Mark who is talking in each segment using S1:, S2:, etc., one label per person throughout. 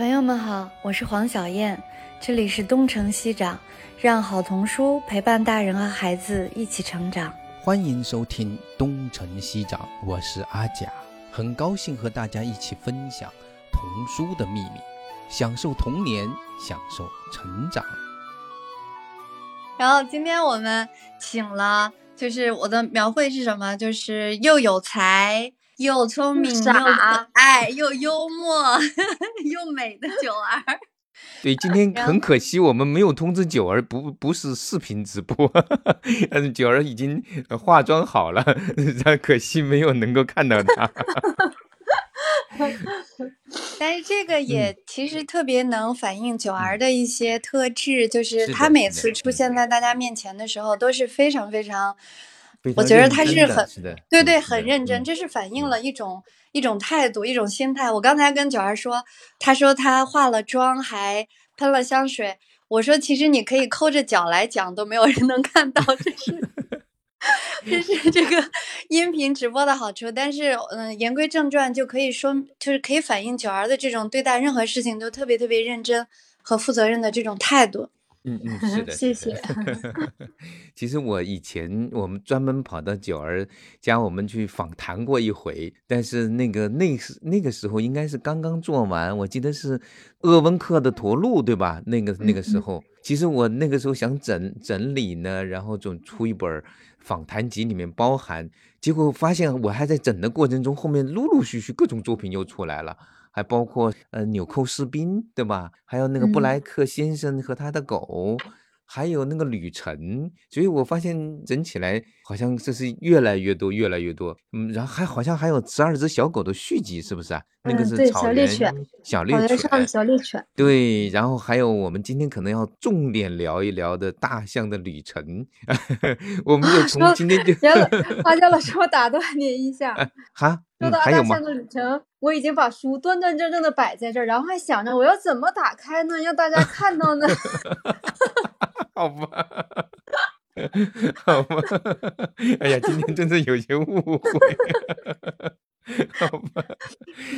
S1: 朋友们好，我是黄小燕，这里是东城西长，让好童书陪伴大人和孩子一起成长。
S2: 欢迎收听东城西长，我是阿甲，很高兴和大家一起分享童书的秘密，享受童年，享受成长。
S1: 然后今天我们请了，就是我的描绘是什么？就是又有才。又聪明又可爱又幽默 又美的九儿，
S2: 对，今天很可惜我们没有通知九儿，不不是视频直播，但是，九儿已经化妆好了，但可惜没有能够看到她。
S1: 但是这个也其实特别能反映九儿的一些特质，就是她每次出现在大家面前的时候都是非常非常。我觉得他是很对对很认真，这是反映了一种一种态度一种心态。我刚才跟九儿说，他说他化了妆还喷了香水，我说其实你可以抠着脚来讲，都没有人能看到，这是这是这个 音频直播的好处。但是嗯，言归正传，就可以说就是可以反映九儿的这种对待任何事情都特别特别认真和负责任的这种态度。
S2: 嗯嗯，是的，
S1: 谢谢。
S2: 其实我以前我们专门跑到九儿家，我们去访谈过一回，但是那个那时那个时候应该是刚刚做完，我记得是鄂温克的驼鹿，对吧？那个那个时候，其实我那个时候想整整理呢，然后总出一本访谈集，里面包含，结果发现我还在整的过程中，后面陆陆续续各种作品又出来了。还包括呃纽扣士兵，对吧？还有那个布莱克先生和他的狗。还有那个旅程，所以我发现整起来好像这是越来越多，越来越多。嗯，然后还好像还有十二只小狗的续集，是不是啊？那个是
S3: 小猎犬，
S2: 小猎犬，
S3: 小猎犬。
S2: 对，然后还有我们今天可能要重点聊一聊的大象的旅程。我们就 从今天就，
S3: 花椒老师，我打断您一下。
S2: 哈，
S3: 说到大象的旅程，我已经把书端端正正的摆在这儿，然后还想着我要怎么打开呢，让大家看到呢？
S2: 好吧，好吧，哎呀，今天真的有些误会。好吧，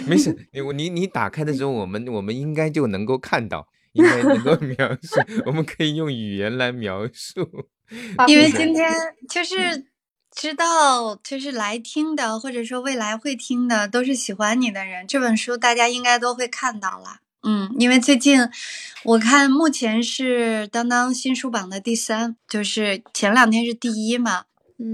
S2: 没事，你你你打开的时候，我们我们应该就能够看到，应该能够描述，我们可以用语言来描述。
S1: 因为今天就是知道，就是来听的，或者说未来会听的，都是喜欢你的人。这本书大家应该都会看到了。嗯，因为最近我看目前是当当新书榜的第三，就是前两天是第一嘛，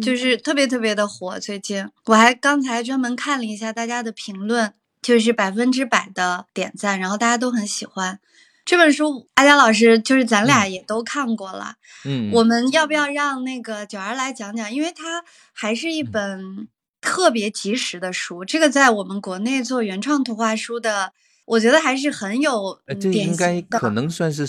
S1: 就是特别特别的火。最近我还刚才专门看了一下大家的评论，就是百分之百的点赞，然后大家都很喜欢这本书。阿佳老师，就是咱俩也都看过了，
S2: 嗯，
S1: 我们要不要让那个九儿来讲讲？因为它还是一本特别及时的书，这个在我们国内做原创图画书的。我觉得还是很有，
S2: 这应该可能算是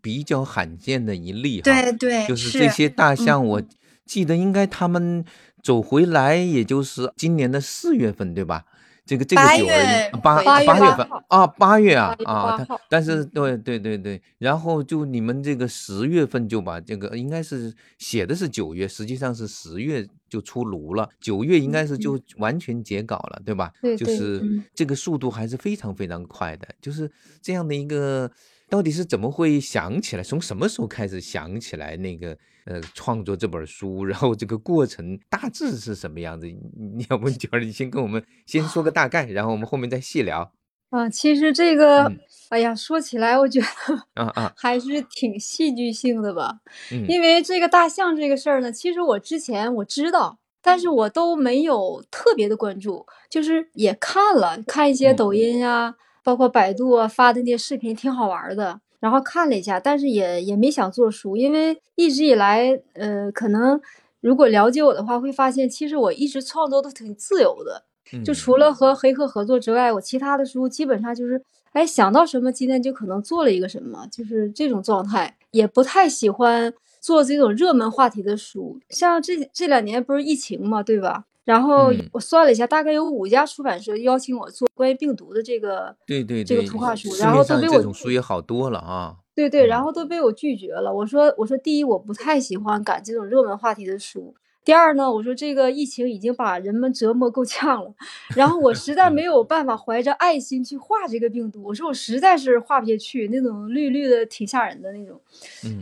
S2: 比较罕见的一例哈。
S1: 对对，
S2: 就是这些大象，我记得应该他们走回来，也就是今年的四月份，对吧？这个这个九月八八月份啊，八月啊啊，但是对对对对，然后就你们这个十月份就把这个应该是写的是九月，实际上是十月就出炉了，九月应该是就完全截稿了，对吧？
S3: 对，
S2: 就是这个速度还是非常非常快的，就是这样的一个。到底是怎么会想起来？从什么时候开始想起来那个呃创作这本书？然后这个过程大致是什么样子？你要不九儿，你先跟我们先说个大概，然后我们后面再细聊。
S3: 啊，其实这个，哎呀，说起来我觉得
S2: 啊啊
S3: 还是挺戏剧性的吧。嗯，因为这个大象这个事儿呢，其实我之前我知道，但是我都没有特别的关注，就是也看了看一些抖音呀。包括百度啊发的那些视频挺好玩的，然后看了一下，但是也也没想做书，因为一直以来，呃，可能如果了解我的话，会发现其实我一直创作都挺自由的，就除了和黑客合作之外，我其他的书基本上就是，哎，想到什么今天就可能做了一个什么，就是这种状态，也不太喜欢做这种热门话题的书，像这这两年不是疫情嘛，对吧？然后我算了一下，大概有五家出版社邀请我做关于病毒的这个，
S2: 对对
S3: 这个图画书，然后都被我
S2: 这种书也好多了啊。
S3: 对对，然后都被我拒绝了。我说我说第一，我不太喜欢赶这种热门话题的书。第二呢，我说这个疫情已经把人们折磨够呛了，然后我实在 没有办法怀着爱心去画这个病毒。我说我实在是画不下去，那种绿绿的挺吓人的那种，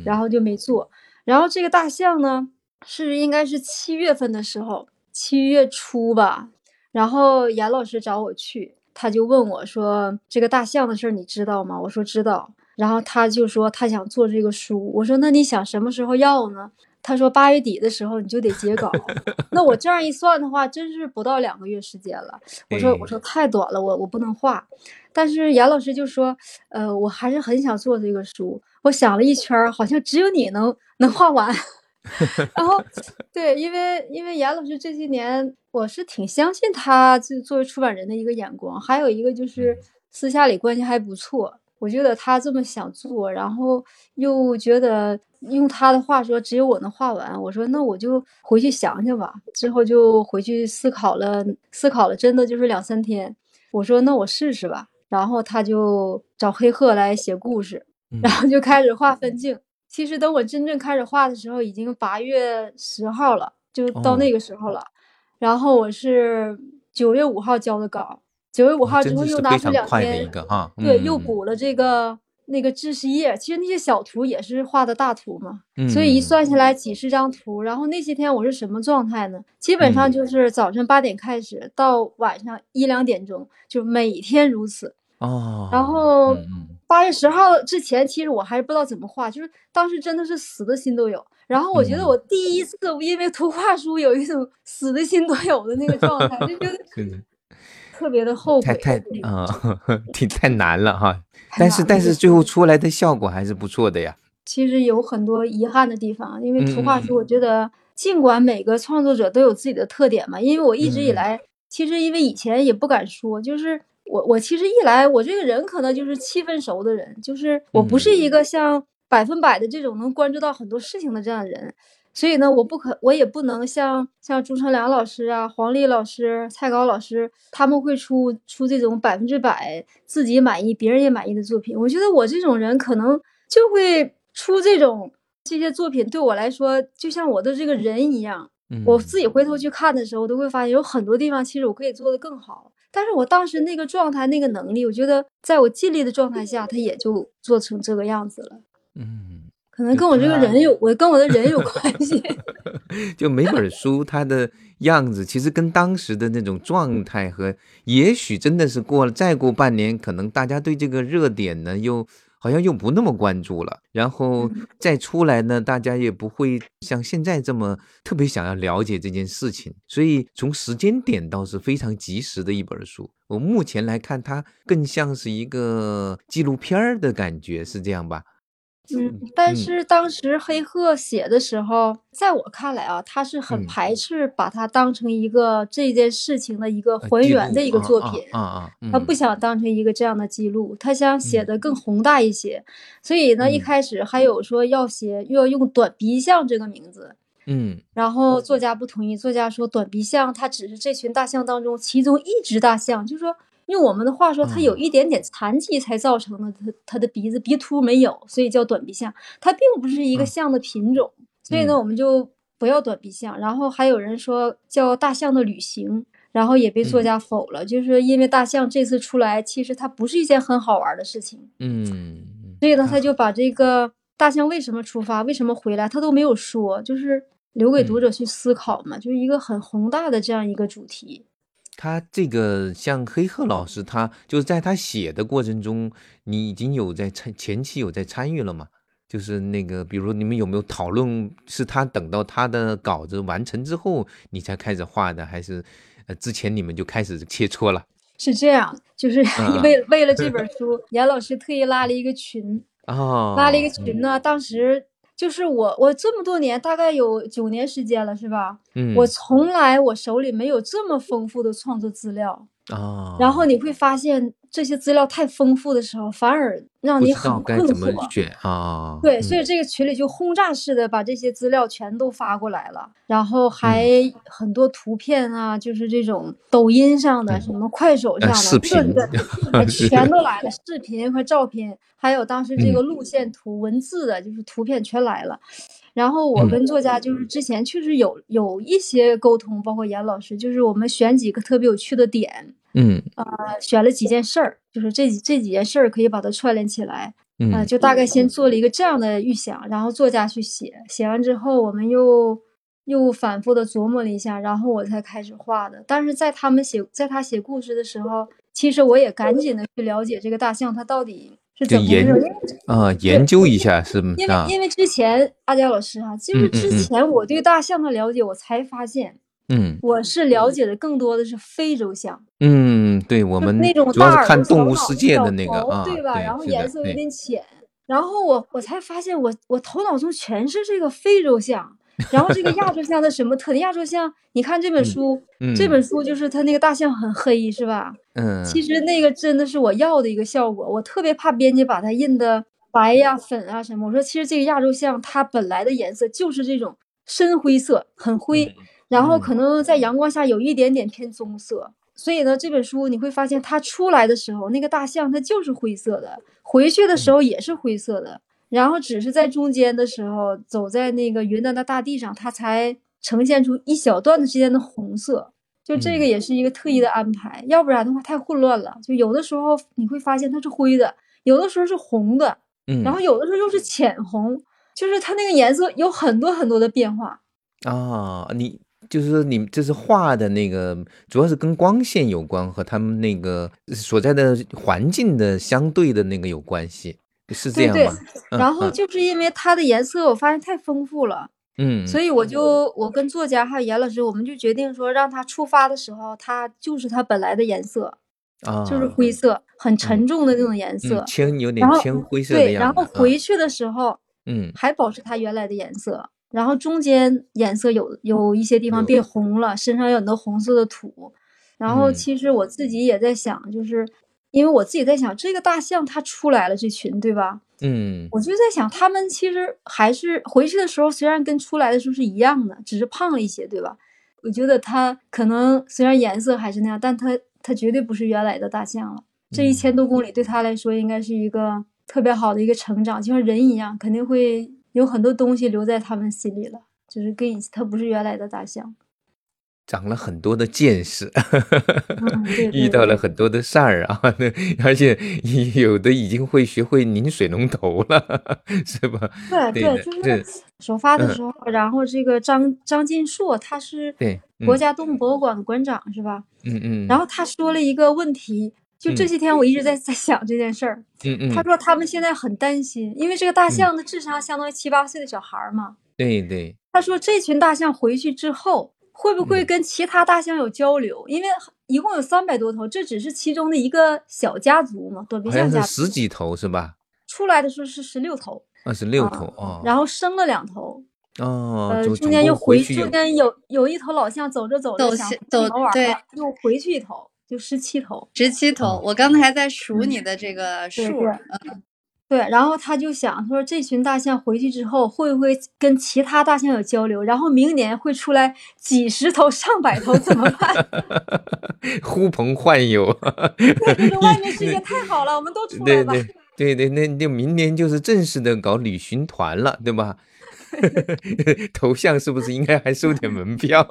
S3: 然后就没做。然后这个大象呢，是应该是七月份的时候，七月初吧。然后严老师找我去，他就问我说：“这个大象的事儿你知道吗？”我说知道。然后他就说他想做这个书。我说那你想什么时候要呢？他说八月底的时候你就得截稿。那我这样一算的话，真是不到两个月时间了。我说我说太短了，我我不能画。但是严老师就说，呃，我还是很想做这个书。我想了一圈，好像只有你能能画完。然后，对，因为因为严老师这些年，我是挺相信他就作为出版人的一个眼光，还有一个就是私下里关系还不错。我觉得他这么想做，然后又觉得用他的话说，只有我能画完。我说那我就回去想想吧。之后就回去思考了，思考了，真的就是两三天。我说那我试试吧。然后他就找黑鹤来写故事，然后就开始画分镜。其实等我真正开始画的时候，已经八月十号了，就到那个时候了。然后我是九月五号交的稿，九月五号之后又拿出两天，对，又补了这个那个知识页。其实那些小图也是画的大图嘛，所以一算下来几十张图。然后那些天我是什么状态呢？基本上就是早晨八点开始，到晚上一两点钟，就每天如此。
S2: 哦，
S3: 然后。八月十号之前，其实我还是不知道怎么画，就是当时真的是死的心都有。然后我觉得我第一次因为图画书有一种死的心都有的那个状态，就觉得特别的后
S2: 悔。太太啊，挺太难了哈。但是但是最后出来的效果还是不错的呀。
S3: 其实有很多遗憾的地方，因为图画书，我觉得尽管每个创作者都有自己的特点嘛，因为我一直以来，其实因为以前也不敢说，就是。我我其实一来，我这个人可能就是七分熟的人，就是我不是一个像百分百的这种能关注到很多事情的这样的人，所以呢，我不可我也不能像像朱成良老师啊、黄丽老师、蔡高老师他们会出出这种百分之百自己满意、别人也满意的作品。我觉得我这种人可能就会出这种这些作品，对我来说就像我的这个人一样，我自己回头去看的时候，都会发现有很多地方其实我可以做得更好。但是我当时那个状态、那个能力，我觉得在我尽力的状态下，他也就做成这个样子了。
S2: 嗯，
S3: 可能跟我这个人有，我跟我的人有关系。
S2: 就每本书它的样子，其实跟当时的那种状态和，也许真的是过了再过半年，可能大家对这个热点呢又。好像又不那么关注了，然后再出来呢，大家也不会像现在这么特别想要了解这件事情，所以从时间点倒是非常及时的一本书。我目前来看，它更像是一个纪录片儿的感觉，是这样吧？
S3: 嗯，但是当时黑鹤写的时候，在我看来啊，他是很排斥把它当成一个这件事情的一个还原的一个作品
S2: 啊啊，
S3: 他不想当成一个这样的记录，他想写的更宏大一些。所以呢，一开始还有说要写，又要用短鼻象这个名字，
S2: 嗯，
S3: 然后作家不同意，作家说短鼻象它只是这群大象当中其中一只大象，就是说。用我们的话说，它有一点点残疾才造成了，它它的鼻子鼻突没有，所以叫短鼻象。它并不是一个象的品种，所以呢，我们就不要短鼻象。然后还有人说叫大象的旅行，然后也被作家否了，就是因为大象这次出来，其实它不是一件很好玩的事情。
S2: 嗯，
S3: 所以呢，他就把这个大象为什么出发，为什么回来，他都没有说，就是留给读者去思考嘛，就是一个很宏大的这样一个主题。
S2: 他这个像黑鹤老师，他就是在他写的过程中，你已经有在参前期有在参与了嘛？就是那个，比如你们有没有讨论？是他等到他的稿子完成之后，你才开始画的，还是呃之前你们就开始切磋了？
S3: 是这样，就是 为为了这本书，严老师特意拉了一个群
S2: 哦，
S3: 拉了一个群呢，当时。就是我，我这么多年，大概有九年时间了，是吧？
S2: 嗯，
S3: 我从来我手里没有这么丰富的创作资料
S2: 啊。
S3: 然后你会发现，这些资料太丰富的时候，反而让你很困
S2: 惑。选啊？
S3: 对，所以这个群里就轰炸式的把这些资料全都发过来了，然后还很多图片啊，就是这种抖音上的、什么快手上的
S2: 视频，
S3: 全都来了，视频和照片。还有当时这个路线图、文字的，就是图片全来了，然后我跟作家就是之前确实有有一些沟通，包括严老师，就是我们选几个特别有趣的点，
S2: 嗯，
S3: 呃，选了几件事儿，就是这这几件事儿可以把它串联起来，
S2: 嗯，
S3: 就大概先做了一个这样的预想，然后作家去写，写完之后我们又又反复的琢磨了一下，然后我才开始画的。但是在他们写，在他写故事的时候，其实我也赶紧的去了解这个大象它到底。
S2: 就研啊，研究一下是吗？
S3: 因为因为之前阿佳老师哈，就是之前我对大象的了解，我才发现，
S2: 嗯，
S3: 我是了解的更多的是非洲象。
S2: 嗯，对我们
S3: 那种
S2: 主要是看动物世界的那个啊，
S3: 对吧？然后颜色有点浅，然后我我才发现，我我头脑中全是这个非洲象。然后这个亚洲象的什么特点？亚洲象，你看这本书，这本书就是它那个大象很黑，是吧？
S2: 嗯，
S3: 其实那个真的是我要的一个效果。我特别怕编辑把它印的白呀、粉啊什么。我说其实这个亚洲象它本来的颜色就是这种深灰色，很灰，然后可能在阳光下有一点点偏棕色。所以呢，这本书你会发现它出来的时候，那个大象它就是灰色的，回去的时候也是灰色的。然后只是在中间的时候，走在那个云南的大地上，它才呈现出一小段的之间的红色。就这个也是一个特意的安排，要不然的话太混乱了。就有的时候你会发现它是灰的，有的时候是红的，
S2: 嗯，
S3: 然后有的时候又是浅红，就是它那个颜色有很多很多的变化。
S2: 啊，你就是你这是画的那个，主要是跟光线有关，和他们那个所在的环境的相对的那个有关系。是这样
S3: 吗？然后就是因为它的颜色，我发现太丰富了，
S2: 嗯，
S3: 所以我就我跟作家还有严老师，我们就决定说，让它出发的时候，它就是它本来的颜色，
S2: 啊，
S3: 就是灰色，很沉重的那种颜色，
S2: 铅有点青灰色
S3: 对，然后回去的时候，
S2: 嗯，
S3: 还保持它原来的颜色，然后中间颜色有有一些地方变红了，身上有很多红色的土，然后其实我自己也在想，就是。因为我自己在想，这个大象它出来了，这群对吧？
S2: 嗯，
S3: 我就在想，他们其实还是回去的时候，虽然跟出来的时候是一样的，只是胖了一些，对吧？我觉得它可能虽然颜色还是那样，但它它绝对不是原来的大象了。这一千多公里对它来说，应该是一个特别好的一个成长，就像人一样，肯定会有很多东西留在他们心里了，就是跟以他不是原来的大象。
S2: 长了很多的见识，遇到了很多的事儿啊，而且有的已经会学会拧水龙头了，是吧？
S3: 对对，就是首发的时候，然后这个张张晋硕他是
S2: 对
S3: 国家动物博物馆的馆长，是吧？
S2: 嗯嗯。
S3: 然后他说了一个问题，就这些天我一直在在想这件事
S2: 儿。嗯嗯。
S3: 他说他们现在很担心，因为这个大象的智商相当于七八岁的小孩嘛。
S2: 对对。
S3: 他说这群大象回去之后。会不会跟其他大象有交流？因为一共有三百多头，这只是其中的一个小家族嘛，短鼻象家族
S2: 十几头是吧？
S3: 出来的时候是十六头，
S2: 二十六头啊，
S3: 然后生了两头
S2: 哦，
S3: 呃，中间又
S2: 回，
S3: 中间有有一头老象走着走着想
S1: 走
S3: 玩对，又回去一头，就十七头，
S1: 十七头。我刚才还在数你的这个数，
S3: 嗯。对，然后他就想，他说这群大象回去之后会不会跟其他大象有交流？然后明年会出来几十头、上百头，怎么办？
S2: 呼朋唤友，
S3: 这个外面世界 太好了，我们都出来
S2: 吧。对对对，那就明年就是正式的搞旅行团了，对吧？头像是不是应该还收点门票？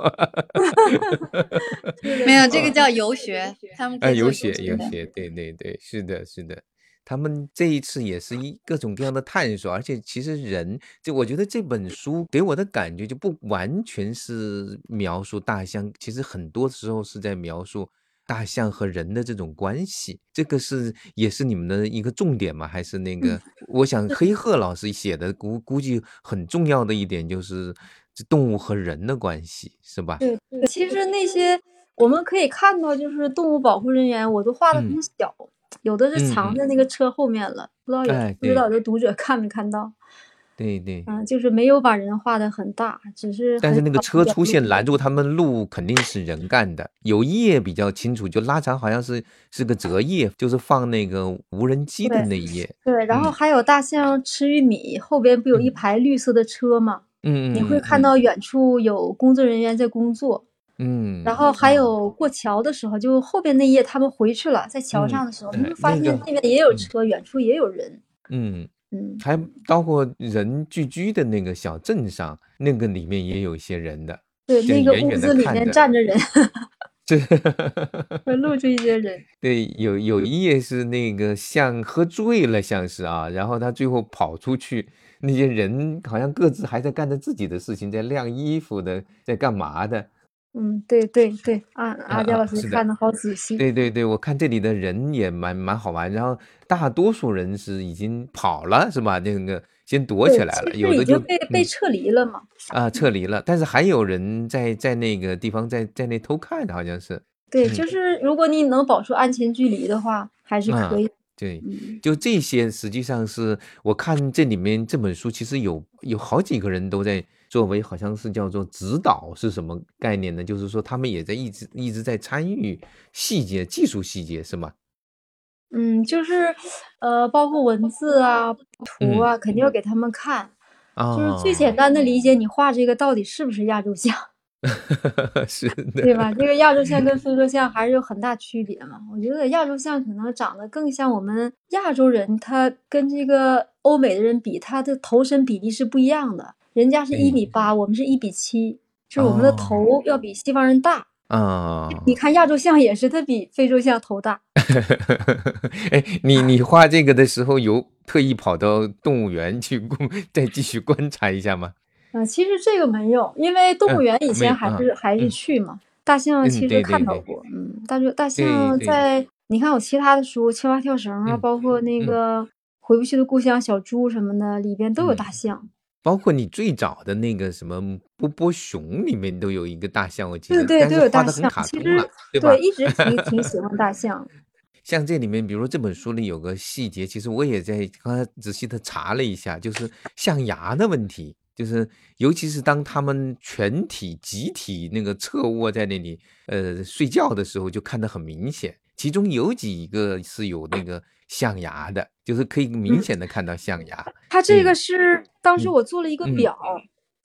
S1: 没有，这个叫游学，他们
S2: 啊，游学游学，对对对，是的，是的。他们这一次也是一各种各样的探索，而且其实人，就我觉得这本书给我的感觉就不完全是描述大象，其实很多时候是在描述大象和人的这种关系。这个是也是你们的一个重点吗？还是那个？我想黑鹤老师写的估估计很重要的一点就是这动物和人的关系，是吧？
S3: 对，其实那些我们可以看到，就是动物保护人员，我都画的很小。有的是藏在那个车后面了，不知道有不知道有的读者看没看到？
S2: 对对，
S3: 嗯，就是没有把人画的很大，只是
S2: 但是那个车出现拦住他们路，肯定是人干的。有页比较清楚，就拉长好像是是个折页，就是放那个无人机的那一页。
S3: 对，然后还有大象吃玉米，后边不有一排绿色的车吗？
S2: 嗯
S3: 嗯，你会看到远处有工作人员在工作。
S2: 嗯，
S3: 然后还有过桥的时候，就后边那页他们回去了，在桥上的时候，你就发现那边也有车，远处也有人。
S2: 嗯，
S3: 嗯，
S2: 还包括人聚居的那个小镇上，那个里面也有一些人的。
S3: 对，那个屋子里面站着人。
S2: 对，
S3: 会露出一些人。
S2: 对，有有一页是那个像喝醉了，像是啊，然后他最后跑出去，那些人好像各自还在干着自己的事情，在晾衣服的，在干嘛的。
S3: 嗯，对对对，啊，阿佳老师看的好仔细。
S2: 对对对，我看这里的人也蛮蛮好玩，然后大多数人是已经跑了，是吧？那个先躲起来了，有的就
S3: 被被撤离了嘛。
S2: 啊，撤离了，但是还有人在在那个地方在在那偷看，好像是。
S3: 对，就是如果你能保持安全距离的话，还是可以。
S2: 对，就这些，实际上是我看这里面这本书，其实有有好几个人都在。作为好像是叫做指导是什么概念呢？就是说他们也在一直一直在参与细节技术细节是吗？
S3: 嗯，就是呃，包括文字啊、图啊，肯定要给他们看。
S2: 啊，
S3: 就是最简单的理解，你画这个到底是不是亚洲象？
S2: 是的，
S3: 对吧？这个亚洲象跟 非洲象还是有很大区别嘛。我觉得亚洲象可能长得更像我们亚洲人，他跟这个欧美的人比，他的头身比例是不一样的。人家是一米八，我们是一比七，就是我们的头要比西方人大
S2: 啊。
S3: 你看亚洲象也是，它比非洲象头大。
S2: 哎，你你画这个的时候有特意跑到动物园去再继续观察一下吗？
S3: 啊，其实这个没有，因为动物园以前还是还是去嘛。大象其实看到过，嗯，大大象在你看我其他的书，青蛙跳绳啊，包括那个回不去的故乡小猪什么的，里边都有大象。
S2: 包括你最早的那个什么波波熊里面都有一个大象，我记得，
S3: 对对，都有大
S2: 象。
S3: 其实对，一直挺挺喜欢大象。
S2: 像这里面，比如说这本书里有个细节，其实我也在刚才仔细的查了一下，就是象牙的问题，就是尤其是当他们全体集体那个侧卧在那里呃睡觉的时候，就看得很明显。其中有几个是有那个象牙的。就是可以明显的看到象牙。
S3: 它这个是当时我做了一个表，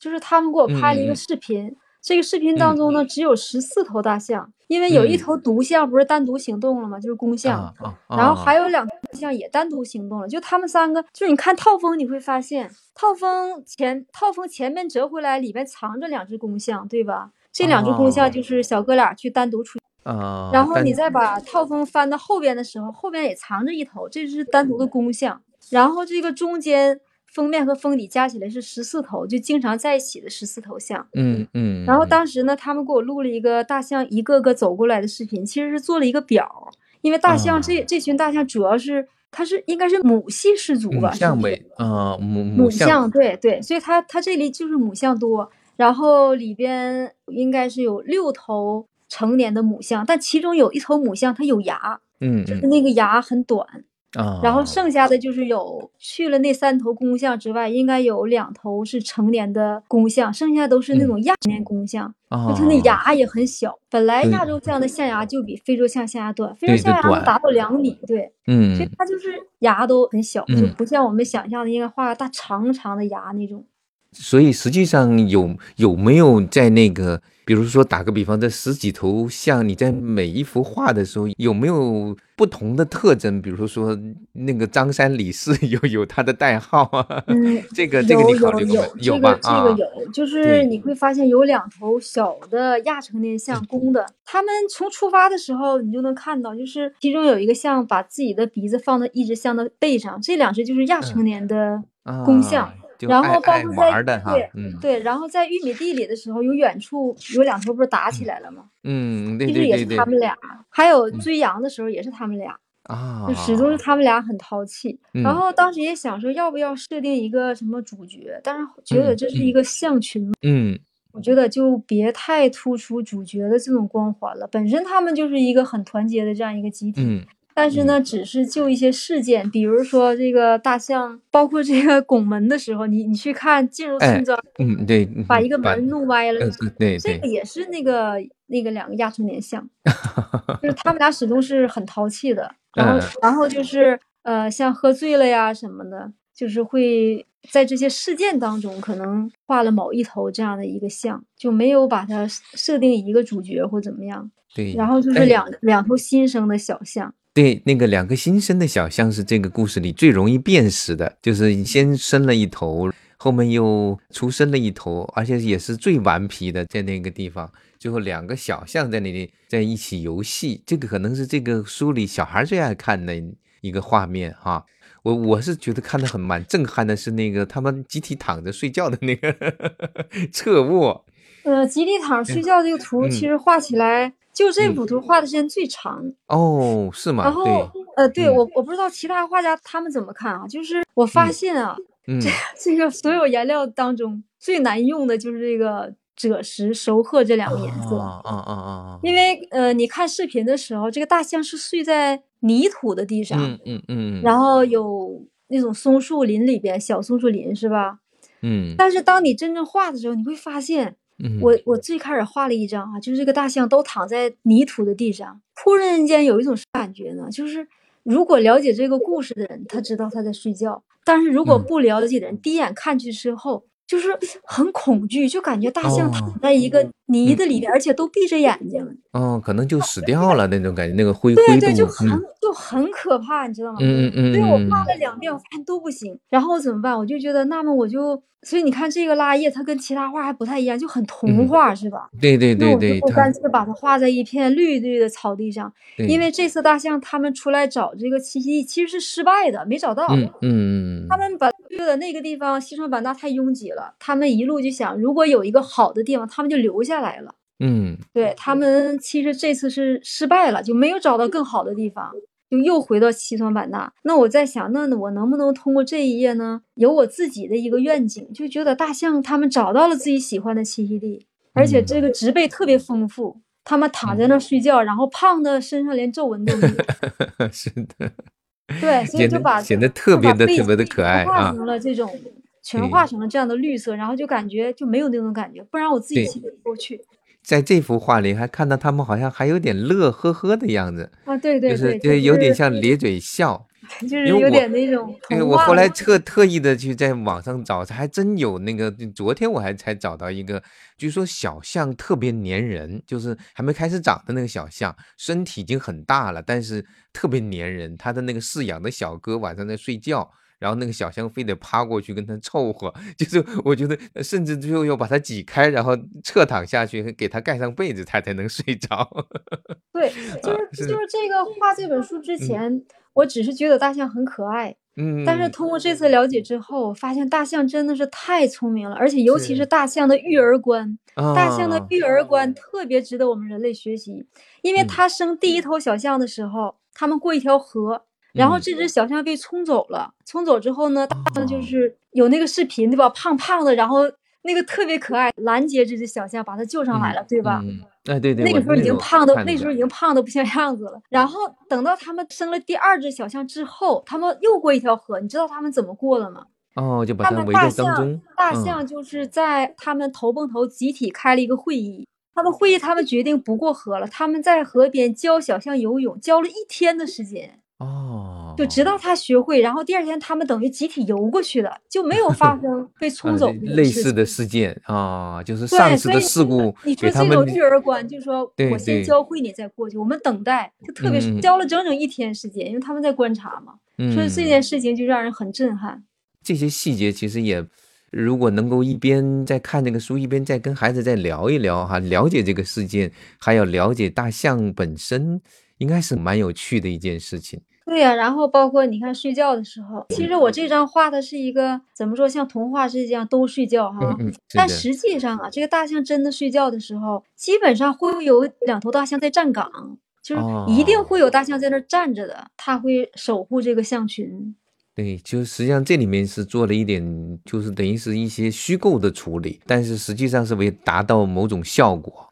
S3: 就是他们给我拍了一个视频。这个视频当中呢，只有十四头大象，因为有一头独象不是单独行动了吗？就是公象。然后还有两头象也单独行动了。就他们三个，就你看套风，你会发现套风前套风前面折回来，里面藏着两只公象，对吧？这两只公象就是小哥俩去单独出。
S2: 啊，
S3: 然后你再把套封翻到后边的时候，后边也藏着一头，这是单独的公象。然后这个中间封面和封底加起来是十四头，就经常在一起的十四头象。
S2: 嗯嗯。
S3: 然后当时呢，他们给我录了一个大象一个个走过来的视频，其实是做了一个表，因为大象这这群大象主要是它是应该是母系氏族吧？
S2: 母象为啊母
S3: 母象对对，所以它它这里就是母象多，然后里边应该是有六头。成年的母象，但其中有一头母象，它有牙，
S2: 嗯，
S3: 就是那个牙很短
S2: 啊。
S3: 然后剩下的就是有去了那三头公象之外，应该有两头是成年的公象，剩下都是那种亚年公象。
S2: 啊，
S3: 就它那牙也很小。本来亚洲象的象牙就比非洲象象牙短，非洲象牙能达到两米，对，
S2: 嗯，
S3: 所以它就是牙都很小，就不像我们想象的应该画个大长长的牙那种。
S2: 所以实际上有有没有在那个？比如说，打个比方，这十几头象，你在每一幅画的时候有没有不同的特征？比如说，那个张三李四有有他的代号啊？
S3: 嗯，
S2: 这个这个你考虑过
S3: 有
S2: 吧？
S3: 这个有，就是你会发现有两头小的亚成年象，公的。他们从出发的时候，你就能看到，就是其中有一个象把自己的鼻子放到一只象的背上，这两只就是亚成年的公象。然后包括在对对，然后在玉米地里的时候，有远处有两头不是打起来了吗？
S2: 嗯，
S3: 其实也是他们俩。还有追羊的时候也是他们俩
S2: 啊，
S3: 就始终是他们俩很淘气。然后当时也想说要不要设定一个什么主角，但是觉得这是一个象群，
S2: 嗯，
S3: 我觉得就别太突出主角的这种光环了。本身他们就是一个很团结的这样一个集体。但是呢，只是就一些事件，比如说这个大象，包括这个拱门的时候，你你去看进入村庄，
S2: 嗯，对，
S3: 把一个门弄歪了，
S2: 对，
S3: 这个也是那个那个两个亚春年像，就是他们俩始终是很淘气的，然后然后就是呃，像喝醉了呀什么的，就是会在这些事件当中可能画了某一头这样的一个像，就没有把它设定一个主角或怎么样，
S2: 对，
S3: 然后就是两两头新生的小象。
S2: 对，那个两个新生的小象是这个故事里最容易辨识的，就是先生了一头，后面又出生了一头，而且也是最顽皮的，在那个地方，最后两个小象在那里在一起游戏，这个可能是这个书里小孩最爱看的一个画面哈。我我是觉得看的很蛮震撼的，是那个他们集体躺着睡觉的那个 侧卧。
S3: 呃，吉利躺睡觉这个图其实画起来。就这幅图画的时间最长
S2: 哦，是吗？
S3: 然后呃，对我我不知道其他画家他们怎么看啊？就是我发现啊，这这个所有颜料当中最难用的就是这个赭石、熟褐这两个颜色
S2: 啊啊啊啊！
S3: 因为呃，你看视频的时候，这个大象是睡在泥土的地上，
S2: 嗯嗯嗯，
S3: 然后有那种松树林里边小松树林是吧？
S2: 嗯，
S3: 但是当你真正画的时候，你会发现。我我最开始画了一张啊，就是这个大象都躺在泥土的地上，忽然间有一种感觉呢，就是如果了解这个故事的人，他知道他在睡觉；但是如果不了解的人，第一眼看去之后。就是很恐惧，就感觉大象躺在一个泥的里边，而且都闭着眼睛。
S2: 哦，可能就死掉了那种感觉，那个灰灰
S3: 对对，就很就很可怕，你知道吗？
S2: 嗯嗯嗯。
S3: 所以我画了两遍，我发现都不行。然后怎么办？我就觉得，那么我就，所以你看这个拉叶，它跟其他画还不太一样，就很童话，是吧？
S2: 对对对对。
S3: 那我就干脆把它画在一片绿绿的草地上，因为这次大象他们出来找这个栖息地其实是失败的，没找到。
S2: 嗯嗯。
S3: 他们把去的那个地方西双版纳太拥挤了，他们一路就想，如果有一个好的地方，他们就留下来了。
S2: 嗯，
S3: 对他们其实这次是失败了，就没有找到更好的地方，就又回到西双版纳。那我在想，那我能不能通过这一页呢，有我自己的一个愿景，就觉得大象他们找到了自己喜欢的栖息地，而且这个植被特别丰富，他们躺在那睡觉，然后胖的身上连皱纹都没有。
S2: 是的。
S3: 对，所以就把
S2: 显得特别的特别的可爱
S3: 啊，画成了这种，全画成了这样的绿色，然后就感觉就没有那种感觉，不然我自己记不过去。
S2: 在这幅画里，还看到他们好像还有点乐呵呵的样子
S3: 啊，对对
S2: 对，
S3: 就是就
S2: 有点像咧嘴笑。
S3: 就是有点那种，
S2: 对我后来特特意的去在网上找，还真有那个。昨天我还才找到一个，据说小象特别粘人，就是还没开始长的那个小象，身体已经很大了，但是特别粘人。他的那个饲养的小哥晚上在睡觉，然后那个小象非得趴过去跟他凑合，就是我觉得甚至最后要把它挤开，然后侧躺下去给他盖上被子，他才能睡着。
S3: 对，就是就是这个画这本书之前。我只是觉得大象很可爱，
S2: 嗯，
S3: 但是通过这次了解之后，发现大象真的是太聪明了，而且尤其是大象的育儿观，大象的育儿观特别值得我们人类学习。因为它生第一头小象的时候，他们过一条河，然后这只小象被冲走了，冲走之后呢，大象就是有那个视频对吧？胖胖的，然后那个特别可爱，拦截这只小象，把它救上来了，对吧？
S2: 哎，对对，
S3: 那个时候已经胖的，那时候已经胖的不像样子了。然后等到他们生了第二只小象之后，他们又过一条河，你知道他们怎么过的吗？
S2: 哦，就把
S3: 他们大象，大象就是在他们头蹦头集体开了一个会议，他们会议他们决定不过河了，他们在河边教小象游泳，教了一天的时间。
S2: 哦，
S3: 就直到他学会，然后第二天他们等于集体游过去了，就没有发生被 冲走
S2: 类似的事件啊，就是上次的事故。
S3: 你说这种育儿观，就是说我先教会你再过去，我们等待，就特别是教了整整一天时间，因为他们在观察嘛，所以这件事情就让人很震撼。
S2: 这些细节其实也，如果能够一边在看这个书，一边在跟孩子再聊一聊哈，了解这个事件，还有了解大象本身。应该是蛮有趣的一件事情。
S3: 对呀，然后包括你看睡觉的时候，其实我这张画的是一个怎么说，像童话世界一样都睡觉哈。
S2: 嗯
S3: 但实际上啊，这个大象真的睡觉的时候，基本上会有两头大象在站岗，就是一定会有大象在那站着的，它会守护这个象群。
S2: 对，就实际上这里面是做了一点，就是等于是一些虚构的处理，但是实际上是为达到某种效果。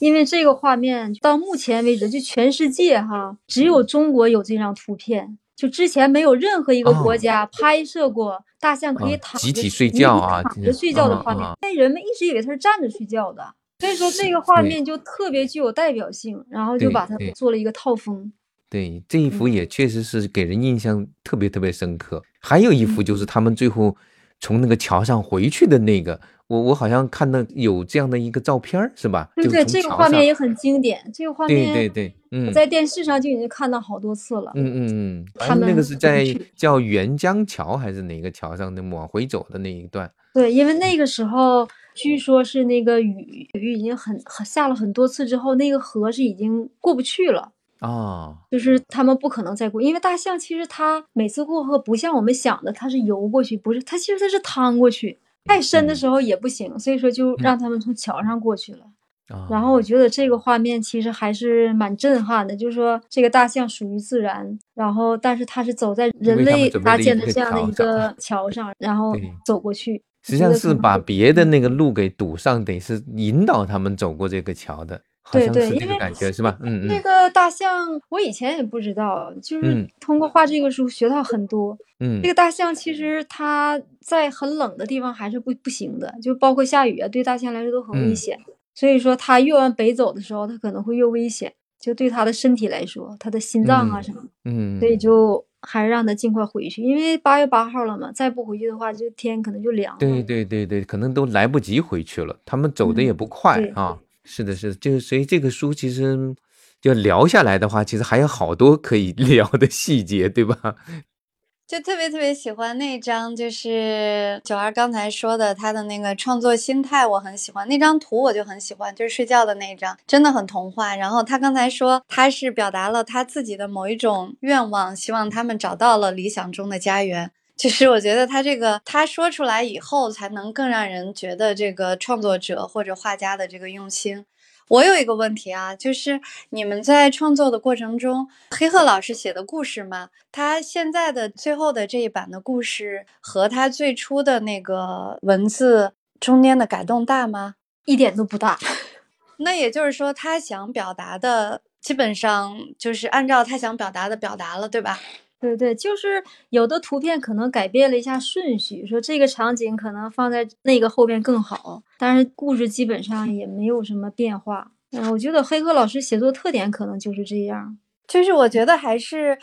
S3: 因为这个画面到目前为止，就全世界哈，只有中国有这张图片，就之前没有任何一个国家拍摄过大象可以躺
S2: 集体睡觉啊，
S3: 躺着睡觉的画面。但人们一直以为它是站着睡觉的，所以说这个画面就特别具有代表性，然后就把它做了一个套封。
S2: 对，这一幅也确实是给人印象特别特别深刻。还有一幅就是他们最后从那个桥上回去的那个。我我好像看到有这样的一个照片是吧？
S3: 对对，这个画面也很经典。这个画面，
S2: 对对对，嗯，
S3: 在电视上就已经看到好多次了。
S2: 嗯嗯嗯，他们那个是在叫沅江桥还是哪个桥上的往回走的那一段？
S3: 对，因为那个时候据说是那个雨雨已经很很下了很多次之后，那个河是已经过不去了
S2: 啊，
S3: 就是他们不可能再过，因为大象其实它每次过河不像我们想的，它是游过去，不是，它其实它是趟过去。太深的时候也不行，所以说就让他们从桥上过去了。然后我觉得这个画面其实还是蛮震撼的，就是说这个大象属于自然，然后但是它是走在人类搭建的这样的一个桥上，然后走过去。
S2: 实际上是把别的那个路给堵上，得是引导他们走过这个桥的。
S3: 对对，
S2: 因为感觉是吧？嗯嗯。
S3: 那个大象，我以前也不知道，就是通过画这个书学到很多。
S2: 嗯。
S3: 这个大象其实它在很冷的地方还是不不行的，就包括下雨啊，对大象来说都很危险。所以说，它越往北走的时候，它可能会越危险。就对它的身体来说，它的心脏啊什么。
S2: 嗯。
S3: 所以就还是让它尽快回去，因为八月八号了嘛，再不回去的话，就天可能就凉了。
S2: 对对对对，可能都来不及回去了。他们走的也不快啊。是的，是的，就所以这个书其实就聊下来的话，其实还有好多可以 聊的细节，对吧？
S1: 就特别特别喜欢那张，就是九儿刚才说的他的那个创作心态，我很喜欢那张图，我就很喜欢，就是睡觉的那张，真的很童话。然后他刚才说他是表达了他自己的某一种愿望，希望他们找到了理想中的家园。其实我觉得他这个他说出来以后，才能更让人觉得这个创作者或者画家的这个用心。我有一个问题啊，就是你们在创作的过程中，黑鹤老师写的故事嘛，他现在的最后的这一版的故事和他最初的那个文字中间的改动大吗？
S3: 一点都不大。
S1: 那也就是说，他想表达的基本上就是按照他想表达的表达了，对吧？
S3: 对对，就是有的图片可能改变了一下顺序，说这个场景可能放在那个后边更好，但是故事基本上也没有什么变化。嗯，我觉得黑鹤老师写作特点可能就是这样，
S1: 就是我觉得还是，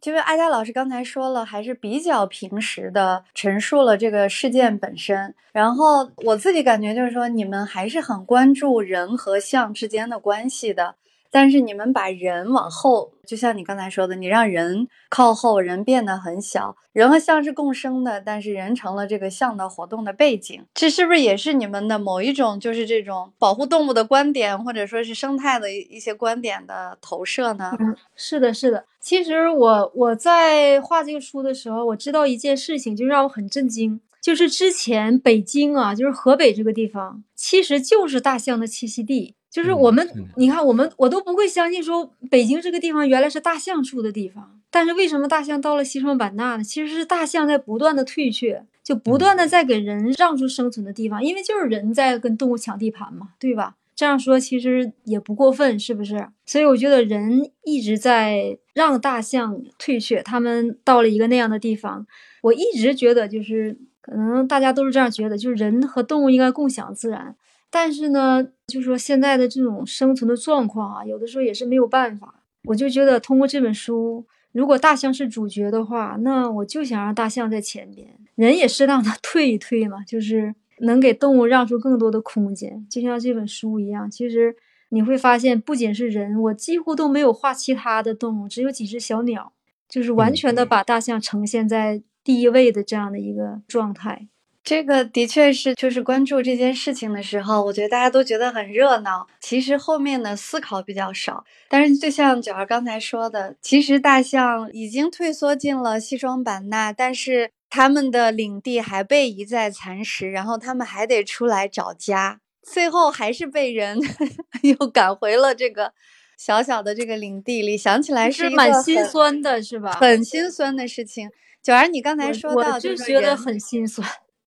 S1: 就是阿佳老师刚才说了，还是比较平实的陈述了这个事件本身。然后我自己感觉就是说，你们还是很关注人和象之间的关系的。但是你们把人往后，就像你刚才说的，你让人靠后，人变得很小，人和象是共生的，但是人成了这个象的活动的背景，这是不是也是你们的某一种，就是这种保护动物的观点，或者说是生态的一些观点的投射呢？
S3: 嗯，是的，是的。其实我我在画这个书的时候，我知道一件事情，就让我很震惊，就是之前北京啊，就是河北这个地方，其实就是大象的栖息地。就是我们，你看我们，我都不会相信说北京这个地方原来是大象住的地方。但是为什么大象到了西双版纳呢？其实是大象在不断的退却，就不断的在给人让出生存的地方，因为就是人在跟动物抢地盘嘛，对吧？这样说其实也不过分，是不是？所以我觉得人一直在让大象退却，他们到了一个那样的地方。我一直觉得就是可能大家都是这样觉得，就是人和动物应该共享自然。但是呢，就说现在的这种生存的状况啊，有的时候也是没有办法。我就觉得通过这本书，如果大象是主角的话，那我就想让大象在前边，人也适当的 退一退嘛，就是能给动物让出更多的空间。就像这本书一样，其实你会发现，不仅是人，我几乎都没有画其他的动物，只有几只小鸟，就是完全的把大象呈现在第一位的这样的一个状态。
S1: 这个的确是，就是关注这件事情的时候，我觉得大家都觉得很热闹。其实后面的思考比较少。但是就像九儿刚才说的，其实大象已经退缩进了西双版纳，但是他们的领地还被一再蚕食，然后他们还得出来找家，最后还是被人 又赶回了这个小小的这个领地里。想起来
S3: 是蛮心酸的，是吧？
S1: 很心酸的事情。九儿，你刚才说到，
S3: 就觉得很心酸。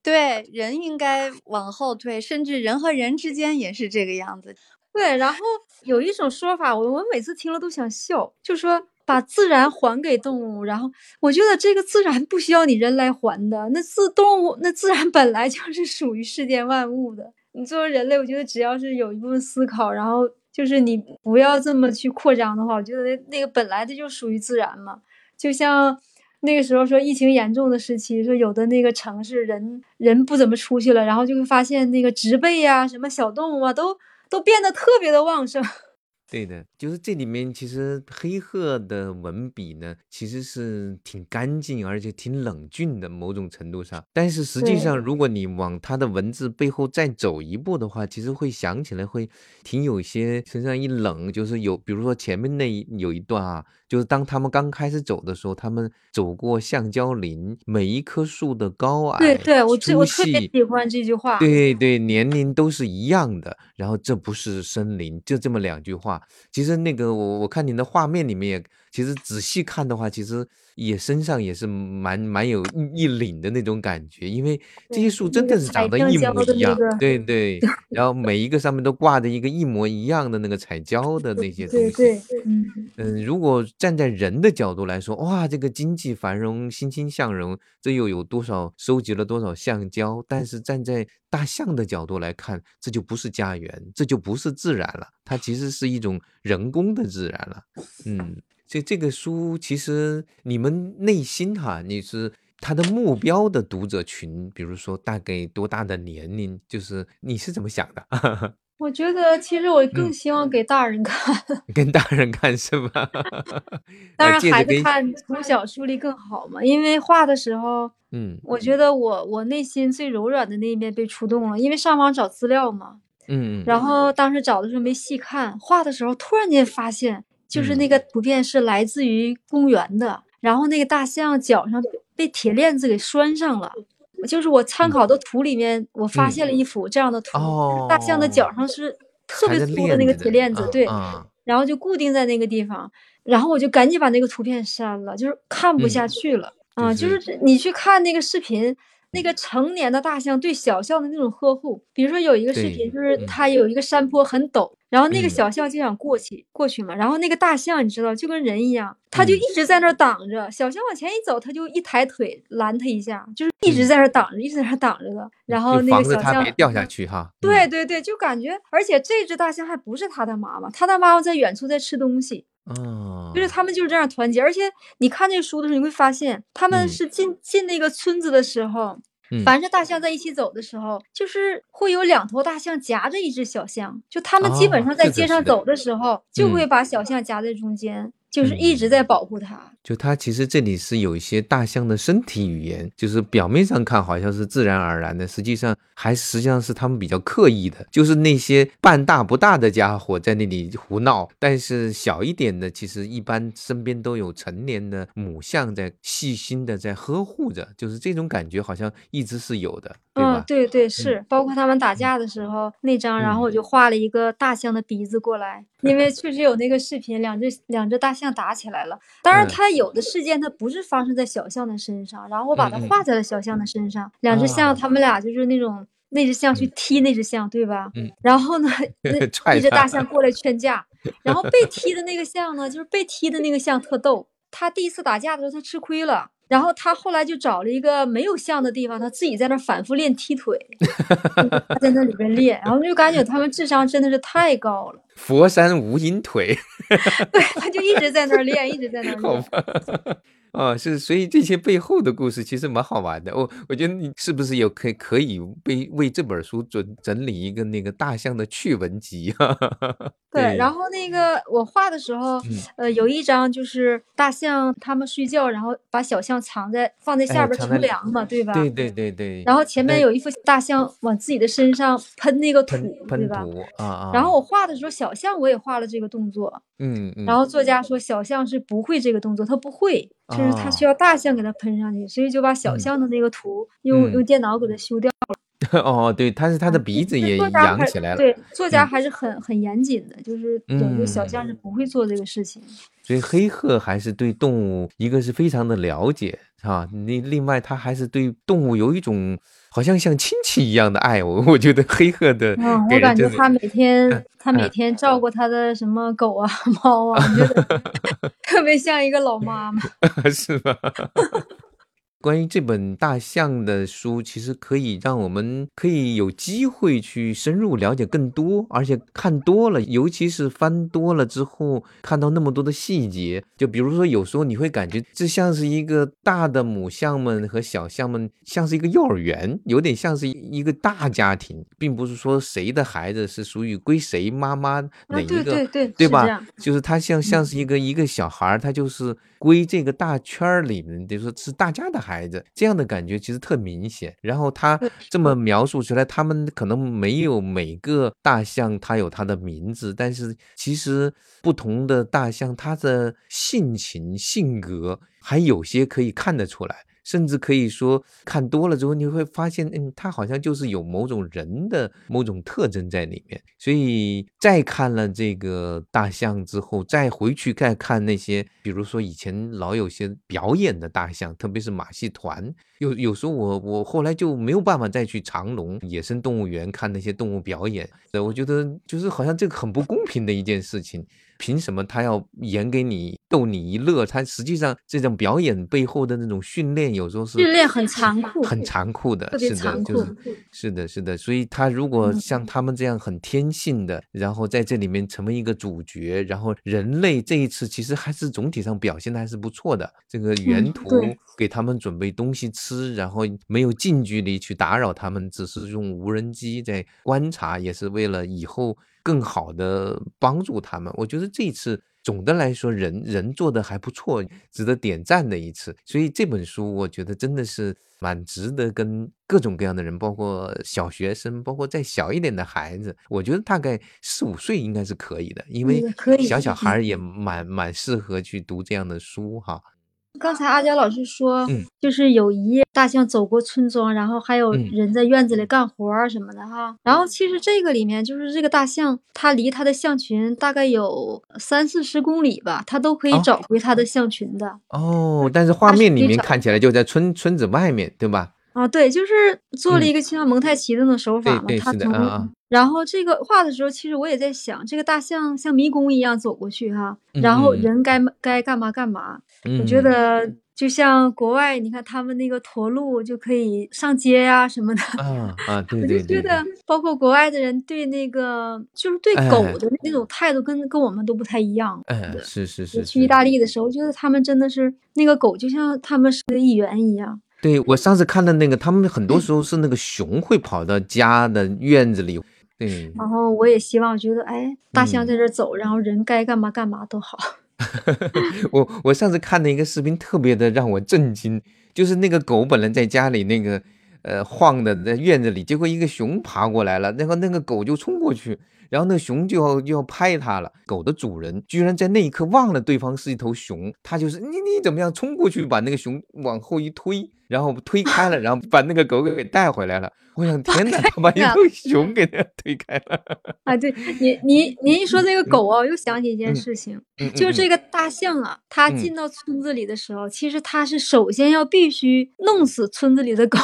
S1: 对，人应该往后退，甚至人和人之间也是这个样子。
S3: 对，然后有一种说法，我我每次听了都想笑，就说把自然还给动物。然后我觉得这个自然不需要你人来还的，那自动物那自然本来就是属于世间万物的。你作为人类，我觉得只要是有一部分思考，然后就是你不要这么去扩张的话，我觉得那那个本来的就属于自然嘛。就像那个时候说疫情严重的时期，说有的那个城市人人不怎么出去了，然后就会发现那个植被呀、什么小动物啊，都都变得特别的旺盛。
S2: 对的，就是这里面其实黑鹤的文笔呢，其实是挺干净，而且挺冷峻的某种程度上。但是实际上，如果你往他的文字背后再走一步的话，其实会想起来会挺有些身上一冷，就是有，比如说前面那一有一段啊。就是当他们刚开始走的时候，他们走过橡胶林，每一棵树的高矮，
S3: 对对，我我特别喜欢这句话。
S2: 对对，年龄都是一样的。然后这不是森林，就这么两句话。其实那个我我看你的画面里面也，其实仔细看的话，其实也身上也是蛮蛮有一领的那种感觉，因为这些树真的是长得一模一样。对对，然后每一个上面都挂着一个一模一样的那个彩椒的那些东西。
S3: 对对，嗯
S2: 嗯，如果。站在人的角度来说，哇，这个经济繁荣、欣欣向荣，这又有多少收集了多少橡胶？但是站在大象的角度来看，这就不是家园，这就不是自然了，它其实是一种人工的自然了。嗯，这这个书其实你们内心哈，你是他的目标的读者群，比如说大概多大的年龄？就是你是怎么想的？
S3: 我觉得其实我更希望给大人看，
S2: 跟大人看是吧？
S3: 当然孩子看从小树立更好嘛。因为画的时候，
S2: 嗯，
S3: 我觉得我我内心最柔软的那一面被触动了。因为上网找资料嘛，
S2: 嗯，
S3: 然后当时找的时候没细看，画的时候突然间发现，就是那个图片是来自于公园的，然后那个大象脚上被铁链子给拴上了。就是我参考的图里面，我发现了一幅这样的图，大象的脚上是特别粗的那个铁链子，对，然后就固定在那个地方，然后我就赶紧把那个图片删了，就是看不下去了啊！就是你去看那个视频，那个成年的大象对小象的那种呵护，比如说有一个视频，就是它有一个山坡很陡。然后那个小象就想过去过去嘛，然后那个大象你知道就跟人一样，它就一直在那儿挡着。小象往前一走，它就一抬腿拦它一下，就是一直在那儿挡着，一直在那儿挡着的。然后那个小象
S2: 别掉下去哈。
S3: 对对对，就感觉，而且这只大象还不是它的妈妈，它的妈妈在远处在吃东西。
S2: 哦，
S3: 就是他们就是这样团结，而且你看这书的时候，你会发现他们是进进那个村子的时候。凡是大象在一起走的时候，就是会有两头大象夹着一只小象，就他们基本上在街上走的时候，就会把小象夹在中间。就是一直在保护它，
S2: 就它其实这里是有一些大象的身体语言，就是表面上看好像是自然而然的，实际上还实际上是他们比较刻意的，就是那些半大不大的家伙在那里胡闹，但是小一点的其实一般身边都有成年的母象在细心的在呵护着，就是这种感觉好像一直是有的，对吧？
S3: 对对是，包括他们打架的时候那张，然后我就画了一个大象的鼻子过来。因为 确实有那个视频，两只两只大象打起来了。当然，它有的事件它不是发生在小象的身上，然后我把它画在了小象的身上。两只象，他们俩就是那种那只象去踢那只象，对吧？
S2: 嗯。
S3: 然后呢，那一只大象过来劝架，然后被踢的那个象呢，就是被踢的那个象特逗。他第一次打架的时候，他吃亏了。然后他后来就找了一个没有像的地方，他自己在那反复练踢腿，他在那里边练，然后就感觉他们智商真的是太高了。
S2: 佛山无影腿，
S3: 对，他就一直在那儿练，一直在那儿练。
S2: 啊，是，所以这些背后的故事其实蛮好玩的。我我觉得你是不是有可可以为为这本书整整理一个那个大象的趣闻集？
S3: 对，然后那个我画的时候，呃，有一张就是大象他们睡觉，然后把小象藏在放在下边乘凉嘛，对吧？
S2: 对对对对。
S3: 然后前面有一幅大象往自己的身上喷那个土，对吧？
S2: 啊啊。
S3: 然后我画的时候，小象我也画了这个动作。
S2: 嗯嗯。
S3: 然后作家说小象是不会这个动作，他不会。就是他需要大象给他喷上去，所以就把小象的那个图用用电脑给他修掉了。
S2: 哦，对，他是他的鼻子也扬起来了。
S3: 对，作家还是很很严谨的，就是有的小象是不会做这个事情。
S2: 所以黑鹤还是对动物一个是非常的了解啊，你另外他还是对动物有一种。好像像亲戚一样的爱我，我觉得黑鹤的，
S3: 嗯，我感觉他每天他每天照顾他的什么狗啊、猫啊，我觉得 特别像一个老妈妈，
S2: 是吧？关于这本大象的书，其实可以让我们可以有机会去深入了解更多，而且看多了，尤其是翻多了之后，看到那么多的细节。就比如说，有时候你会感觉这像是一个大的母象们和小象们，像是一个幼儿园，有点像是一个大家庭，并不是说谁的孩子是属于归谁妈妈哪一个，
S3: 对对
S2: 对吧？就是它像像是一个一个小孩，他就是归这个大圈儿里面，就说是大家的孩。孩子这样的感觉其实特明显，然后他这么描述出来，他们可能没有每个大象它有它的名字，但是其实不同的大象它的性情、性格还有些可以看得出来。甚至可以说，看多了之后，你会发现，嗯，它好像就是有某种人的某种特征在里面。所以，再看了这个大象之后，再回去再看那些，比如说以前老有些表演的大象，特别是马戏团。有有时候我我后来就没有办法再去长隆野生动物园看那些动物表演。我觉得就是好像这个很不公平的一件事情。凭什么他要演给你逗你一乐？他实际上这种表演背后的那种训练，有时候是
S3: 训练很残酷，
S2: 很残酷的，是的，就是是的，是的。所以他如果像他们这样很天性的，然后在这里面成为一个主角，然后人类这一次其实还是总体上表现的还是不错的。这个原图给他们准备东西吃，然后没有近距离去打扰他们，只是用无人机在观察，也是为了以后。更好的帮助他们，我觉得这一次总的来说人人做的还不错，值得点赞的一次。所以这本书我觉得真的是蛮值得跟各种各样的人，包括小学生，包括再小一点的孩子，我觉得大概四五岁应该是可以的，因为小小孩也蛮蛮适合去读这样的书哈。
S3: 刚才阿娇老师说，就是有一页大象走过村庄，然后还有人在院子里干活儿什么的哈。然后其实这个里面就是这个大象，它离它的象群大概有三四十公里吧，它都可以找回它的象群的。
S2: 哦，但是画面里面看起来就在村村子外面，对吧？
S3: 啊，对，就是做了一个像蒙太奇的那种手法嘛。它从然后这个画的时候，其实我也在想，这个大象像迷宫一样走过去哈，然后人该该干嘛干嘛。我觉得就像国外，你看他们那个驼鹿就可以上街呀什么的。
S2: 啊啊，对对
S3: 对。我就觉得，包括国外的人对那个就是对狗的那种态度，跟跟我们都不太一样。
S2: 哎，是是是。
S3: 去意大利的时候，觉得他们真的是那个狗就像他们是的一员一样。
S2: 对我上次看的那个，他们很多时候是那个熊会跑到家的院子里，对。
S3: 然后我也希望觉得，哎，大象在这走，然后人该干嘛干嘛都好。
S2: 我我上次看的一个视频，特别的让我震惊，就是那个狗本来在家里那个呃晃的在院子里，结果一个熊爬过来了，然后那个狗就冲过去。然后那熊就要就要拍它了，狗的主人居然在那一刻忘了对方是一头熊，他就是你你怎么样冲过去把那个熊往后一推，然后推开了，然后把那个狗给带回来了。我想天哪，他把一头熊给他推开了。
S3: 啊，对你你 您一说这个狗啊，我又想起一件事情，就是这个大象啊，它进到村子里的时候，其实它是首先要必须弄死村子里的狗。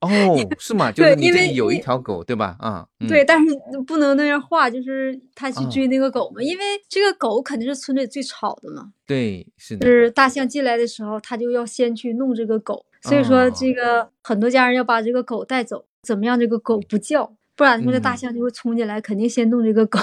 S2: 哦，是吗？就是你这里有一条狗，对吧？啊，
S3: 对，但是不能那样画，就是他去追那个狗嘛，因为这个狗肯定是村里最吵的嘛。
S2: 对，是的。
S3: 就是大象进来的时候，他就要先去弄这个狗，所以说这个很多家人要把这个狗带走，怎么样这个狗不叫，不然说这大象就会冲进来，肯定先弄这个狗。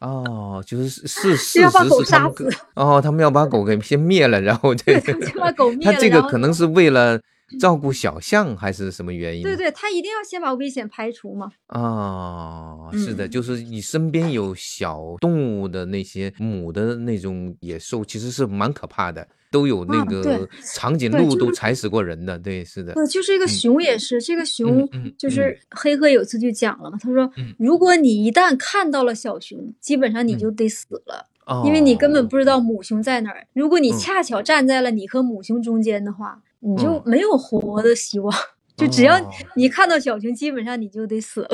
S2: 哦，就是 是事实是他们哦，他们要把狗给先灭了，然后
S3: 这，先把狗 灭了。
S2: 他这个可能是为了。照顾小象还是什么原因？
S3: 对对，他一定要先把危险排除嘛。
S2: 啊，是的，就是你身边有小动物的那些母的那种野兽，其实是蛮可怕的，都有那个长颈鹿都踩死过人的。对，是的。
S3: 呃，就是一个熊也是，这个熊就是黑鹤有次就讲了嘛，他说，如果你一旦看到了小熊，基本上你就得死了，因为你根本不知道母熊在哪儿。如果你恰巧站在了你和母熊中间的话。你就没有活的希望，就只要你看到小熊，基本上你就得死了。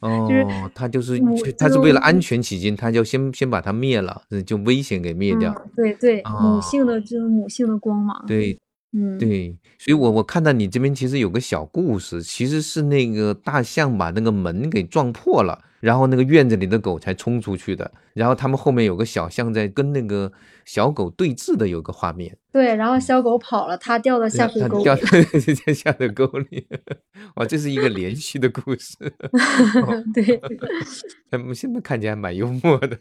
S2: 哦，他就是他是为了安全起见，他就先先把它灭了，就危险给灭掉。
S3: 对对，母性的这种母性的光芒。
S2: 对，嗯，对，所以我我看到你这边其实有个小故事，其实是那个大象把那个门给撞破了。然后那个院子里的狗才冲出去的，然后他们后面有个小象在跟那个小狗对峙的有个画面。
S3: 对，然后小狗跑了，它掉到下水沟里，
S2: 掉 在下水沟里。哇，这是一个连续的故事。
S3: 对，
S2: 他们现在看起来蛮幽默的。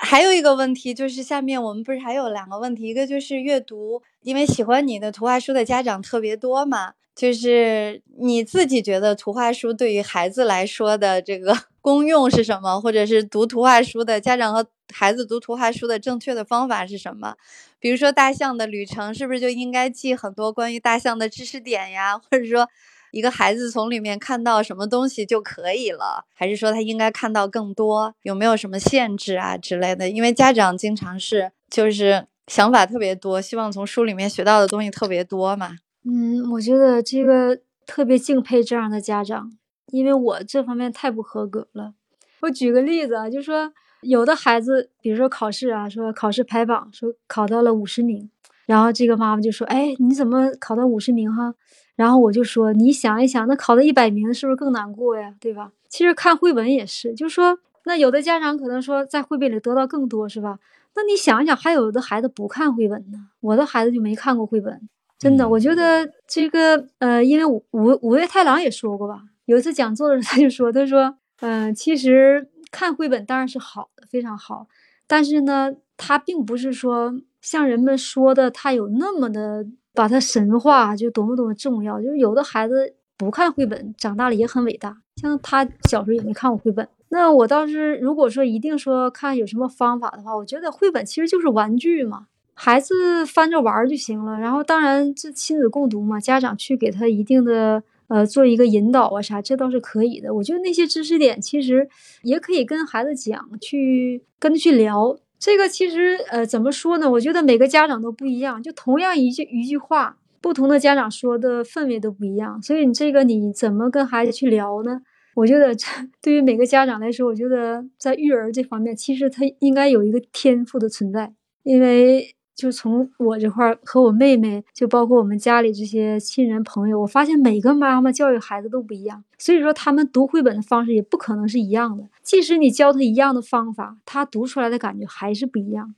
S1: 还有一个问题就是，下面我们不是还有两个问题，一个就是阅读，因为喜欢你的图画书的家长特别多嘛，就是你自己觉得图画书对于孩子来说的这个功用是什么，或者是读图画书的家长和孩子读图画书的正确的方法是什么？比如说大象的旅程，是不是就应该记很多关于大象的知识点呀，或者说？一个孩子从里面看到什么东西就可以了，还是说他应该看到更多？有没有什么限制啊之类的？因为家长经常是就是想法特别多，希望从书里面学到的东西特别多嘛。
S3: 嗯，我觉得这个特别敬佩这样的家长，因为我这方面太不合格了。我举个例子啊，就说有的孩子，比如说考试啊，说考试排榜，说考到了五十名，然后这个妈妈就说：“哎，你怎么考到五十名哈？”然后我就说，你想一想，那考到一百名是不是更难过呀？对吧？其实看绘本也是，就是说，那有的家长可能说在绘本里得到更多，是吧？那你想一想，还有的孩子不看绘本呢。我的孩子就没看过绘本，真的。我觉得这个，呃，因为五五五月太郎也说过吧，有一次讲座的时候他就说，他说，嗯，其实看绘本当然是好的，非常好，但是呢，它并不是说像人们说的，它有那么的。把它神化就多么多么重要，就是有的孩子不看绘本，长大了也很伟大。像他小时候也没看过绘本。那我倒是如果说一定说看有什么方法的话，我觉得绘本其实就是玩具嘛，孩子翻着玩就行了。然后当然这亲子共读嘛，家长去给他一定的呃做一个引导啊啥，这倒是可以的。我觉得那些知识点其实也可以跟孩子讲，去跟他去聊。这个其实，呃，怎么说呢？我觉得每个家长都不一样，就同样一句一句话，不同的家长说的氛围都不一样。所以你这个你怎么跟孩子去聊呢？我觉得这 对于每个家长来说，我觉得在育儿这方面，其实他应该有一个天赋的存在，因为。就从我这块儿和我妹妹，就包括我们家里这些亲人朋友，我发现每个妈妈教育孩子都不一样，所以说他们读绘本的方式也不可能是一样的。即使你教他一样的方法，他读出来的感觉还是不一样。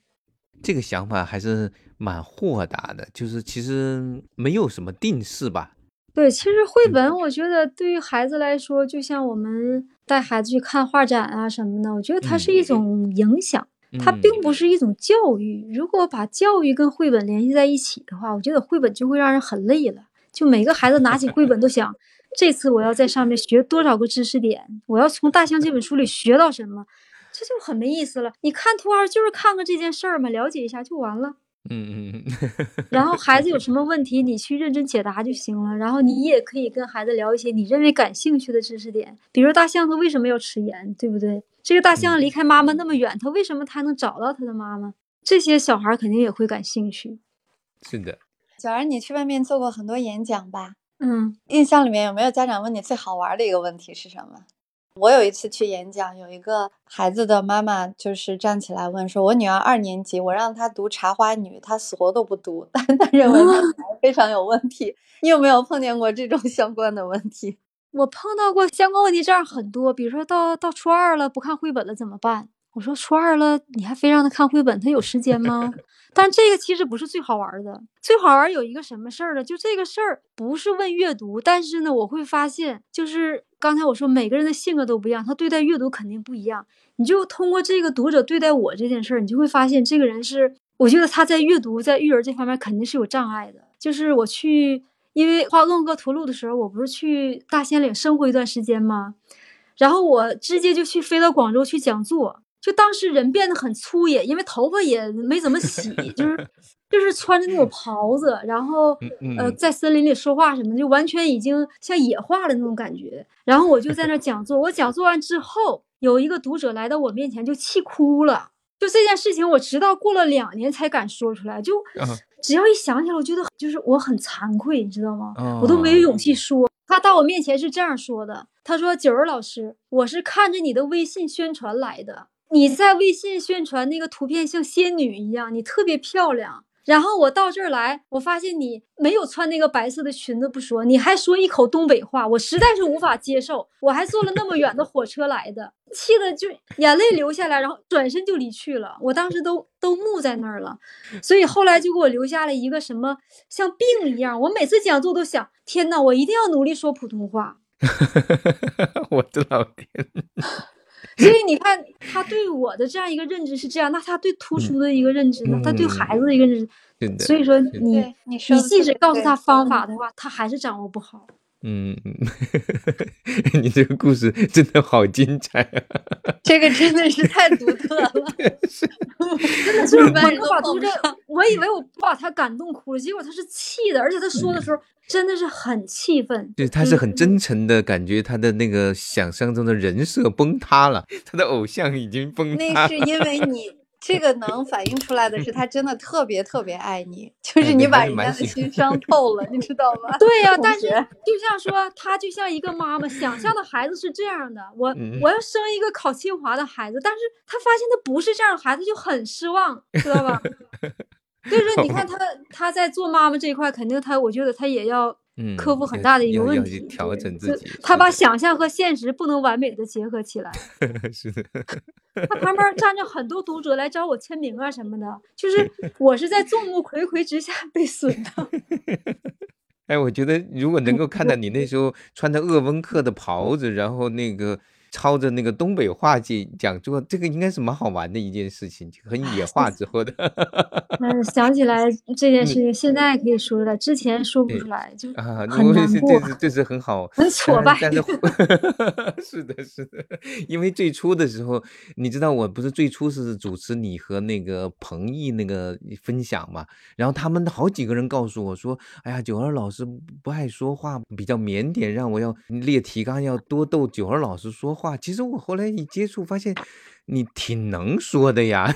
S2: 这个想法还是蛮豁达的，就是其实没有什么定式吧。
S3: 对，其实绘本我觉得对于孩子来说，就像我们带孩子去看画展啊什么的，我觉得它是一种影响。它并不是一种教育。如果把教育跟绘本联系在一起的话，我觉得绘本就会让人很累了。就每个孩子拿起绘本都想，这次我要在上面学多少个知识点，我要从《大象》这本书里学到什么，这就很没意思了。你看图二就是看看这件事儿嘛，了解一下就完了。
S2: 嗯嗯
S3: 嗯。然后孩子有什么问题，你去认真解答就行了。然后你也可以跟孩子聊一些你认为感兴趣的知识点，比如大象它为什么要吃盐，对不对？这个大象离开妈妈那么远，它为什么它能找到它的妈妈？这些小孩肯定也会感兴趣。
S2: 是的，
S1: 小儿，你去外面做过很多演讲吧？
S3: 嗯，
S1: 印象里面有没有家长问你最好玩的一个问题是什么？我有一次去演讲，有一个孩子的妈妈就是站起来问说：“我女儿二年级，我让她读《茶花女》，她死活都不读，但 她认为她非常有问题。”你有没有碰见过这种相关的问题？
S3: 我碰到过相关问题这样很多，比如说到到初二了不看绘本了怎么办？我说初二了你还非让他看绘本，他有时间吗？但这个其实不是最好玩的，最好玩有一个什么事儿呢？就这个事儿不是问阅读，但是呢我会发现，就是刚才我说每个人的性格都不一样，他对待阅读肯定不一样。你就通过这个读者对待我这件事儿，你就会发现这个人是，我觉得他在阅读在育儿这方面肯定是有障碍的。就是我去。因为画鄂格图录的时候，我不是去大兴岭生活一段时间吗？然后我直接就去飞到广州去讲座，就当时人变得很粗野，因为头发也没怎么洗，就是 就是穿着那种袍子，然后呃在森林里说话什么的，就完全已经像野化的那种感觉。然后我就在那讲座，我讲座完之后，有一个读者来到我面前就气哭了。就这件事情，我直到过了两年才敢说出来。就只要一想起来，我觉得就是我很惭愧，你知道吗？我都没有勇气说。他到我面前是这样说的：“他说，九儿老师，我是看着你的微信宣传来的。你在微信宣传那个图片像仙女一样，你特别漂亮。然后我到这儿来，我发现你没有穿那个白色的裙子不说，你还说一口东北话，我实在是无法接受。我还坐了那么远的火车来的，气的就眼泪流下来，然后转身就离去了。我当时都都木在那儿了，所以后来就给我留下了一个什么像病一样。我每次讲座都想，天呐，我一定要努力说普通话。
S2: 我的老天！
S3: 所以你看，他对我的这样一个认知是这样，那他对图书的一个认知呢？他对孩子的一个认知，所以说你
S1: 你
S3: 你即使告诉他方法的话，他还是掌握不好。
S2: 嗯，你这个故事真的好精彩啊！
S1: 这个真的是太独特了，
S3: 真的是我把读者，我以为我把他感动哭了，结果他是气的，而且他说的时候真的是很气愤，
S2: 对，他是很真诚的感觉，他的那个想象中的人设崩塌了，他的偶像已经崩塌了。
S1: 那是因为你。这个能反映出来的是，他真的特别特别爱你，就是你把人家的心伤透了，你知道吗？
S3: 对呀，但是就像说，他就像一个妈妈想象的孩子是这样的，我我要生一个考清华的孩子，但是他发现他不是这样的孩子，就很失望，知道吧？所 以说，你看他他在做妈妈这一块，肯定他，我觉得他也要。克服很大的一个问题，
S2: 调整自己。
S3: 他把 想象和现实不能完美的结合起来。
S2: 是的。
S3: 他旁边站着很多读者来找我签名啊什么的，就是 我是在众目睽睽之下被损的。
S2: 哎，我觉得如果能够看到你那时候穿着鄂温克的袍子，然后那个。抄着那个东北话去讲座，这个应该是蛮好玩的一件事情，很野化之后的。
S3: 嗯，想起来这件事情，现在可以说出来，之前说不出来，就啊，很难
S2: 过。这是这是很好，
S3: 很挫败。
S2: 但是 是的，是的，因为最初的时候，你知道，我不是最初是主持你和那个彭毅那个分享嘛，然后他们好几个人告诉我说：“哎呀，九儿老师不爱说话，比较腼腆，让我要列提纲，要多逗九儿老师说。”话话其实我后来一接触发现，你挺能说的呀，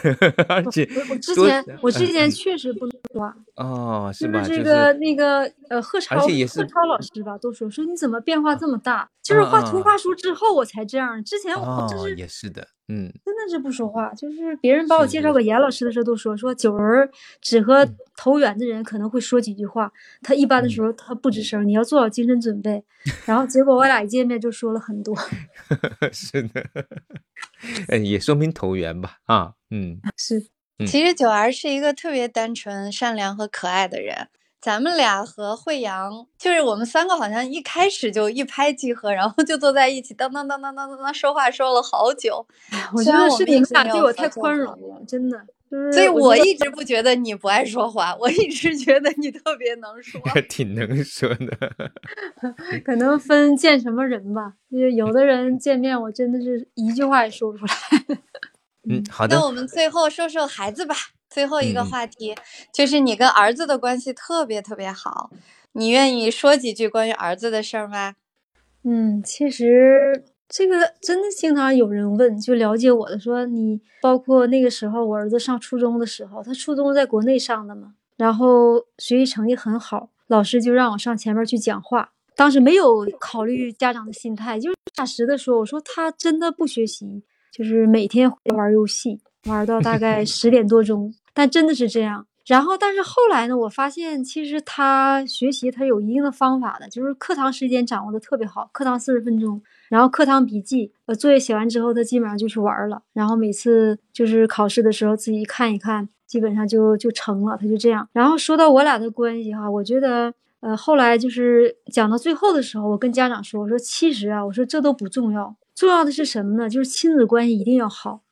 S2: 而且
S3: 我之前我之前确实不能说
S2: 哦，是吧？
S3: 这个那个呃贺超
S2: 贺
S3: 超老师吧，都说说你怎么变化这么大？就是画图画书之后我才这样，之前我就是
S2: 也是的。嗯，
S3: 真的是不说话，就是别人把我介绍给严老师的时候，都说说九儿只和投缘的人可能会说几句话，他一般的时候他不吱声，你要做好精神准备。然后结果我俩一见面就说了很多，
S2: 是的，哎，也说明投缘吧？啊，嗯，
S3: 是。
S1: 其实九儿是一个特别单纯、善良和可爱的人。咱们俩和惠阳，就是我们三个好像一开始就一拍即合，然后就坐在一起，当当当当当当当说话说了好久。
S3: 我觉得是你们俩对我太宽容了，真的。
S1: 所以我一直不觉得你不爱说话，我一直觉得你特别能说，
S2: 挺能说的。
S3: 可能分见什么人吧，因为有的人见面我真的是一句话也说不出来。
S2: 嗯，好的。
S1: 那我们最后说说孩子吧。最后一个话题就是你跟儿子的关系特别特别好，你愿意说几句关于儿子的事儿吗？
S3: 嗯，其实这个真的经常有人问，就了解我的说你，包括那个时候我儿子上初中的时候，他初中在国内上的嘛，然后学习成绩很好，老师就让我上前面去讲话，当时没有考虑家长的心态，就是实实的说，我说他真的不学习，就是每天玩游戏，玩到大概十点多钟。但真的是这样，然后但是后来呢，我发现其实他学习他有一定的方法的，就是课堂时间掌握的特别好，课堂四十分钟，然后课堂笔记，呃，作业写完之后，他基本上就去玩了，然后每次就是考试的时候自己看一看，基本上就就成了，他就这样。然后说到我俩的关系哈，我觉得，呃，后来就是讲到最后的时候，我跟家长说，我说其实啊，我说这都不重要，重要的是什么呢？就是亲子关系一定要好。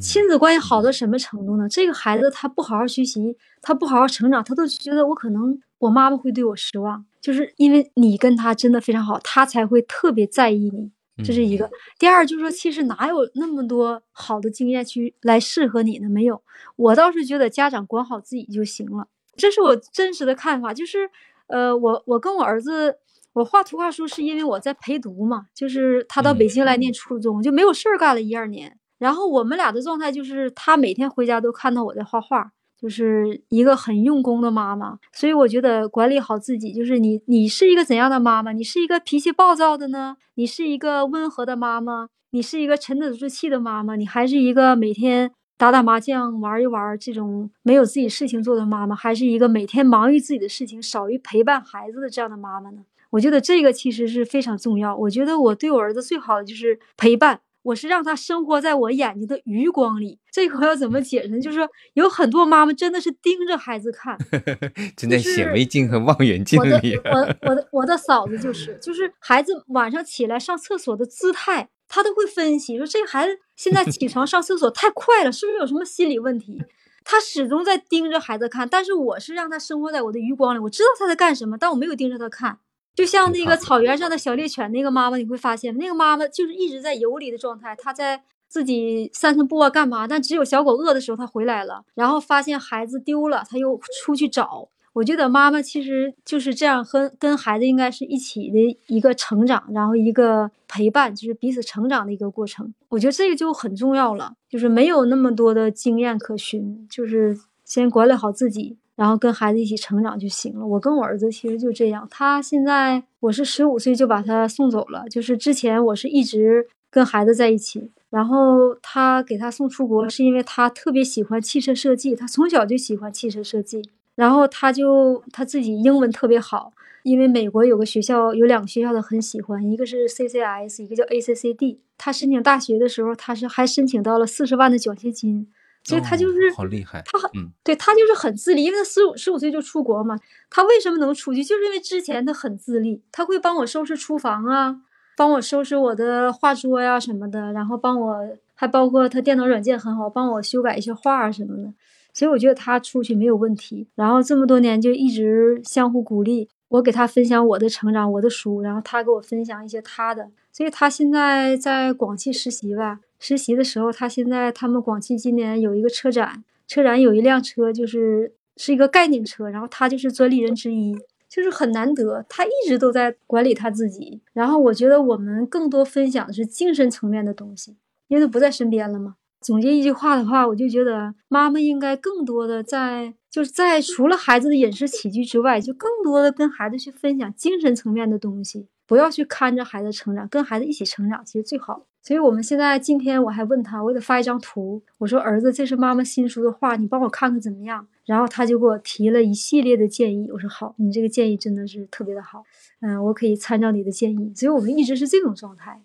S3: 亲子关系好到什么程度呢？这个孩子他不好好学习，他不好好成长，他都觉得我可能我妈妈会对我失望，就是因为你跟他真的非常好，他才会特别在意你。这是一个。第二就是说，其实哪有那么多好的经验去来适合你呢？没有。我倒是觉得家长管好自己就行了，这是我真实的看法。就是，呃，我我跟我儿子，我画图画书是因为我在陪读嘛，就是他到北京来念初中，就没有事儿干了一二年。然后我们俩的状态就是，他每天回家都看到我在画画，就是一个很用功的妈妈。所以我觉得管理好自己，就是你，你是一个怎样的妈妈？你是一个脾气暴躁的呢？你是一个温和的妈妈？你是一个沉得住气的妈妈？你还是一个每天打打麻将、玩一玩这种没有自己事情做的妈妈，还是一个每天忙于自己的事情、少于陪伴孩子的这样的妈妈呢？我觉得这个其实是非常重要。我觉得我对我儿子最好的就是陪伴，我是让他生活在我眼睛的余光里。这块要怎么解释呢？就是说，有很多妈妈真的是盯着孩子看，
S2: 真在显微镜和望远镜里。
S3: 我的我我的我的嫂子就是，就是孩子晚上起来上厕所的姿态，她都会分析说，这孩子现在起床上厕所太快了，是不是有什么心理问题？他始终在盯着孩子看，但是我是让他生活在我的余光里，我知道他在干什么，但我没有盯着他看。就像那个草原上的小猎犬，那个妈妈你会发现，那个妈妈就是一直在游离的状态，她在自己散散步啊，干嘛？但只有小狗饿的时候，她回来了，然后发现孩子丢了，她又出去找。我觉得妈妈其实就是这样，和跟孩子应该是一起的一个成长，然后一个陪伴，就是彼此成长的一个过程。我觉得这个就很重要了，就是没有那么多的经验可循，就是先管理好自己。然后跟孩子一起成长就行了。我跟我儿子其实就这样。他现在我是十五岁就把他送走了，就是之前我是一直跟孩子在一起。然后他给他送出国，是因为他特别喜欢汽车设计，他从小就喜欢汽车设计。然后他就他自己英文特别好，因为美国有个学校有两个学校的很喜欢，一个是 CCS，一个叫 ACCD。他申请大学的时候，他是还申请到了四十万的奖学金。所以他就是
S2: 好厉害，
S3: 他很，对他就是很自立，因为他十五十五岁就出国嘛。他为什么能出去？就是因为之前他很自立，他会帮我收拾厨房啊，帮我收拾我的画桌呀什么的，然后帮我还包括他电脑软件很好，帮我修改一些画啊什么的。所以我觉得他出去没有问题。然后这么多年就一直相互鼓励，我给他分享我的成长，我的书，然后他给我分享一些他的。所以他现在在广汽实习吧。实习的时候，他现在他们广汽今年有一个车展，车展有一辆车就是是一个概念车，然后他就是专利人之一，就是很难得。他一直都在管理他自己，然后我觉得我们更多分享的是精神层面的东西，因为他不在身边了嘛。总结一句话的话，我就觉得妈妈应该更多的在就是在除了孩子的饮食起居之外，就更多的跟孩子去分享精神层面的东西。不要去看着孩子成长，跟孩子一起成长，其实最好。所以我们现在今天我还问他，我给他发一张图，我说儿子，这是妈妈新书的画，你帮我看看怎么样？然后他就给我提了一系列的建议，我说好，你这个建议真的是特别的好，嗯，我可以参照你的建议。所以我们一直是这种状态。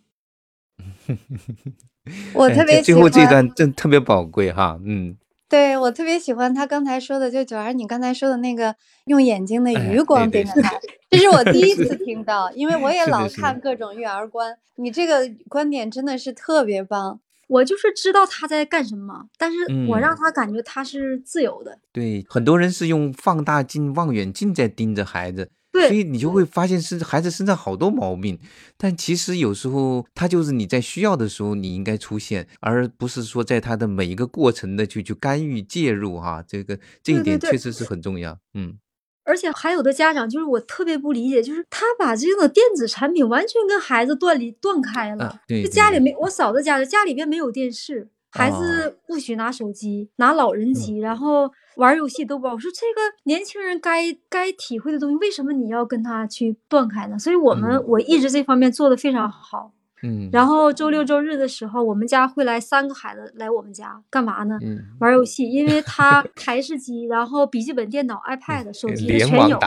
S1: 我特别
S2: 最后这段真特别宝贵哈，嗯。
S1: 对我特别喜欢他刚才说的，就九儿你刚才说的那个用眼睛的余光盯着他，这是我第一次听到，因为我也老看各种育儿观，你这个观点真的是特别棒。
S3: 我就是知道他在干什么，但是我让他感觉他是自由的。
S2: 对，很多人是用放大镜、望远镜在盯着孩子。所以你就会发现是孩子身上好多毛病，但其实有时候他就是你在需要的时候你应该出现，而不是说在他的每一个过程的去去干预介入哈。这个这一点确实是很重要。嗯，
S3: 而且还有的家长就是我特别不理解，就是他把这个电子产品完全跟孩子断离断开了。
S2: 对，
S3: 就家里没我嫂子家的家里边没有电视，孩子不许拿手机，拿老人机，然后。玩游戏都不好，我说这个年轻人该该体会的东西，为什么你要跟他去断开呢？所以我们我一直这方面做的非常好，
S2: 嗯。
S3: 然后周六周日的时候，我们家会来三个孩子来我们家干嘛呢？玩游戏，因为他 台式机，然后笔记本电脑、iPad、手机全有，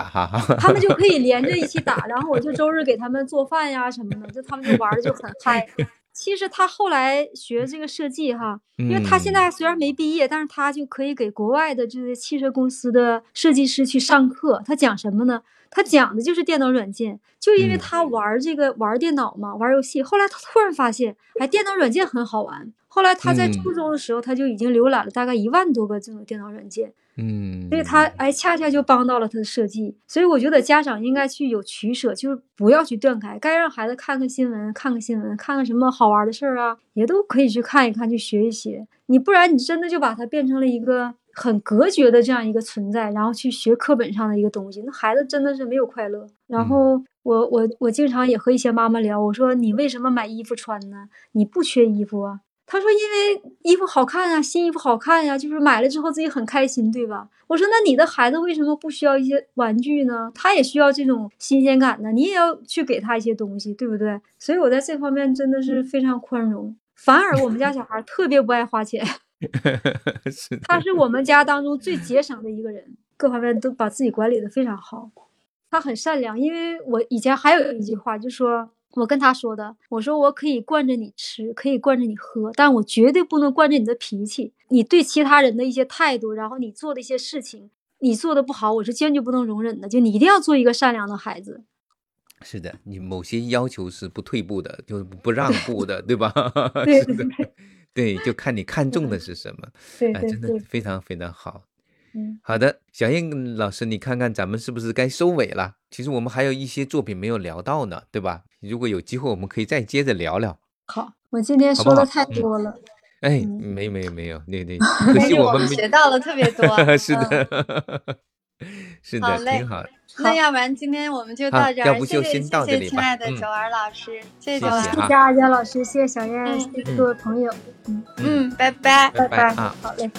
S3: 他们就可以连着一起打。然后我就周日给他们做饭呀什么的，就他们就玩的就很 嗨。其实他后来学这个设计哈，因为他现在虽然没毕业，但是他就可以给国外的这些汽车公司的设计师去上课。他讲什么呢？他讲的就是电脑软件。就因为他玩这个玩电脑嘛，玩游戏。后来他突然发现，哎，电脑软件很好玩。后来他在初中的时候，他就已经浏览了大概一万多个这种电脑软件。
S2: 嗯，
S3: 所以他哎，恰恰就帮到了他的设计。所以我觉得家长应该去有取舍，就是不要去断开，该让孩子看看新闻，看看新闻，看看什么好玩的事儿啊，也都可以去看一看，去学一学。你不然你真的就把它变成了一个很隔绝的这样一个存在，然后去学课本上的一个东西，那孩子真的是没有快乐。然后我我我经常也和一些妈妈聊，我说你为什么买衣服穿呢？你不缺衣服啊。他说：“因为衣服好看啊，新衣服好看呀，就是买了之后自己很开心，对吧？”我说：“那你的孩子为什么不需要一些玩具呢？他也需要这种新鲜感呢，你也要去给他一些东西，对不对？”所以我在这方面真的是非常宽容。反而我们家小孩特别不爱花钱，
S2: 是，
S3: 他是我们家当中最节 省的一个人，各方面都把自己管理的非常好。他很善良，因为我以前还有一句话，就说我跟他说的，我说我可以惯着你吃，可以惯着你喝，但我绝对不能惯着你的脾气。你对其他人的一些态度，然后你做的一些事情，你做的不好，我是坚决不能容忍的。就你一定要做一个善良的孩子。
S2: 是的，你某些要求是不退步的，就是不让步的，对吧？
S3: 对
S2: 对对，就看你看中的是什么。
S3: 对
S2: 对，真的非常非常好。
S3: 嗯，
S2: 好的，小燕老师，你看看咱们是不是该收尾了？其实我们还有一些作品没有聊到呢，对吧？如果有机会，我们可以再接着聊聊。
S3: 好，我今天说的太多了。
S2: 哎，没没有没有，那那 可惜我们
S1: 学到了特别多。
S2: 是的，是的，挺
S1: 好。那要不然今天我们就到这儿，
S2: 要不就先到这里
S1: 吧。亲爱的九儿老师，谢
S2: 谢九儿
S1: 谢
S3: 谢阿娇老师，谢谢小燕，谢谢各位朋友。
S1: 嗯嗯，拜拜
S3: 拜拜，好嘞。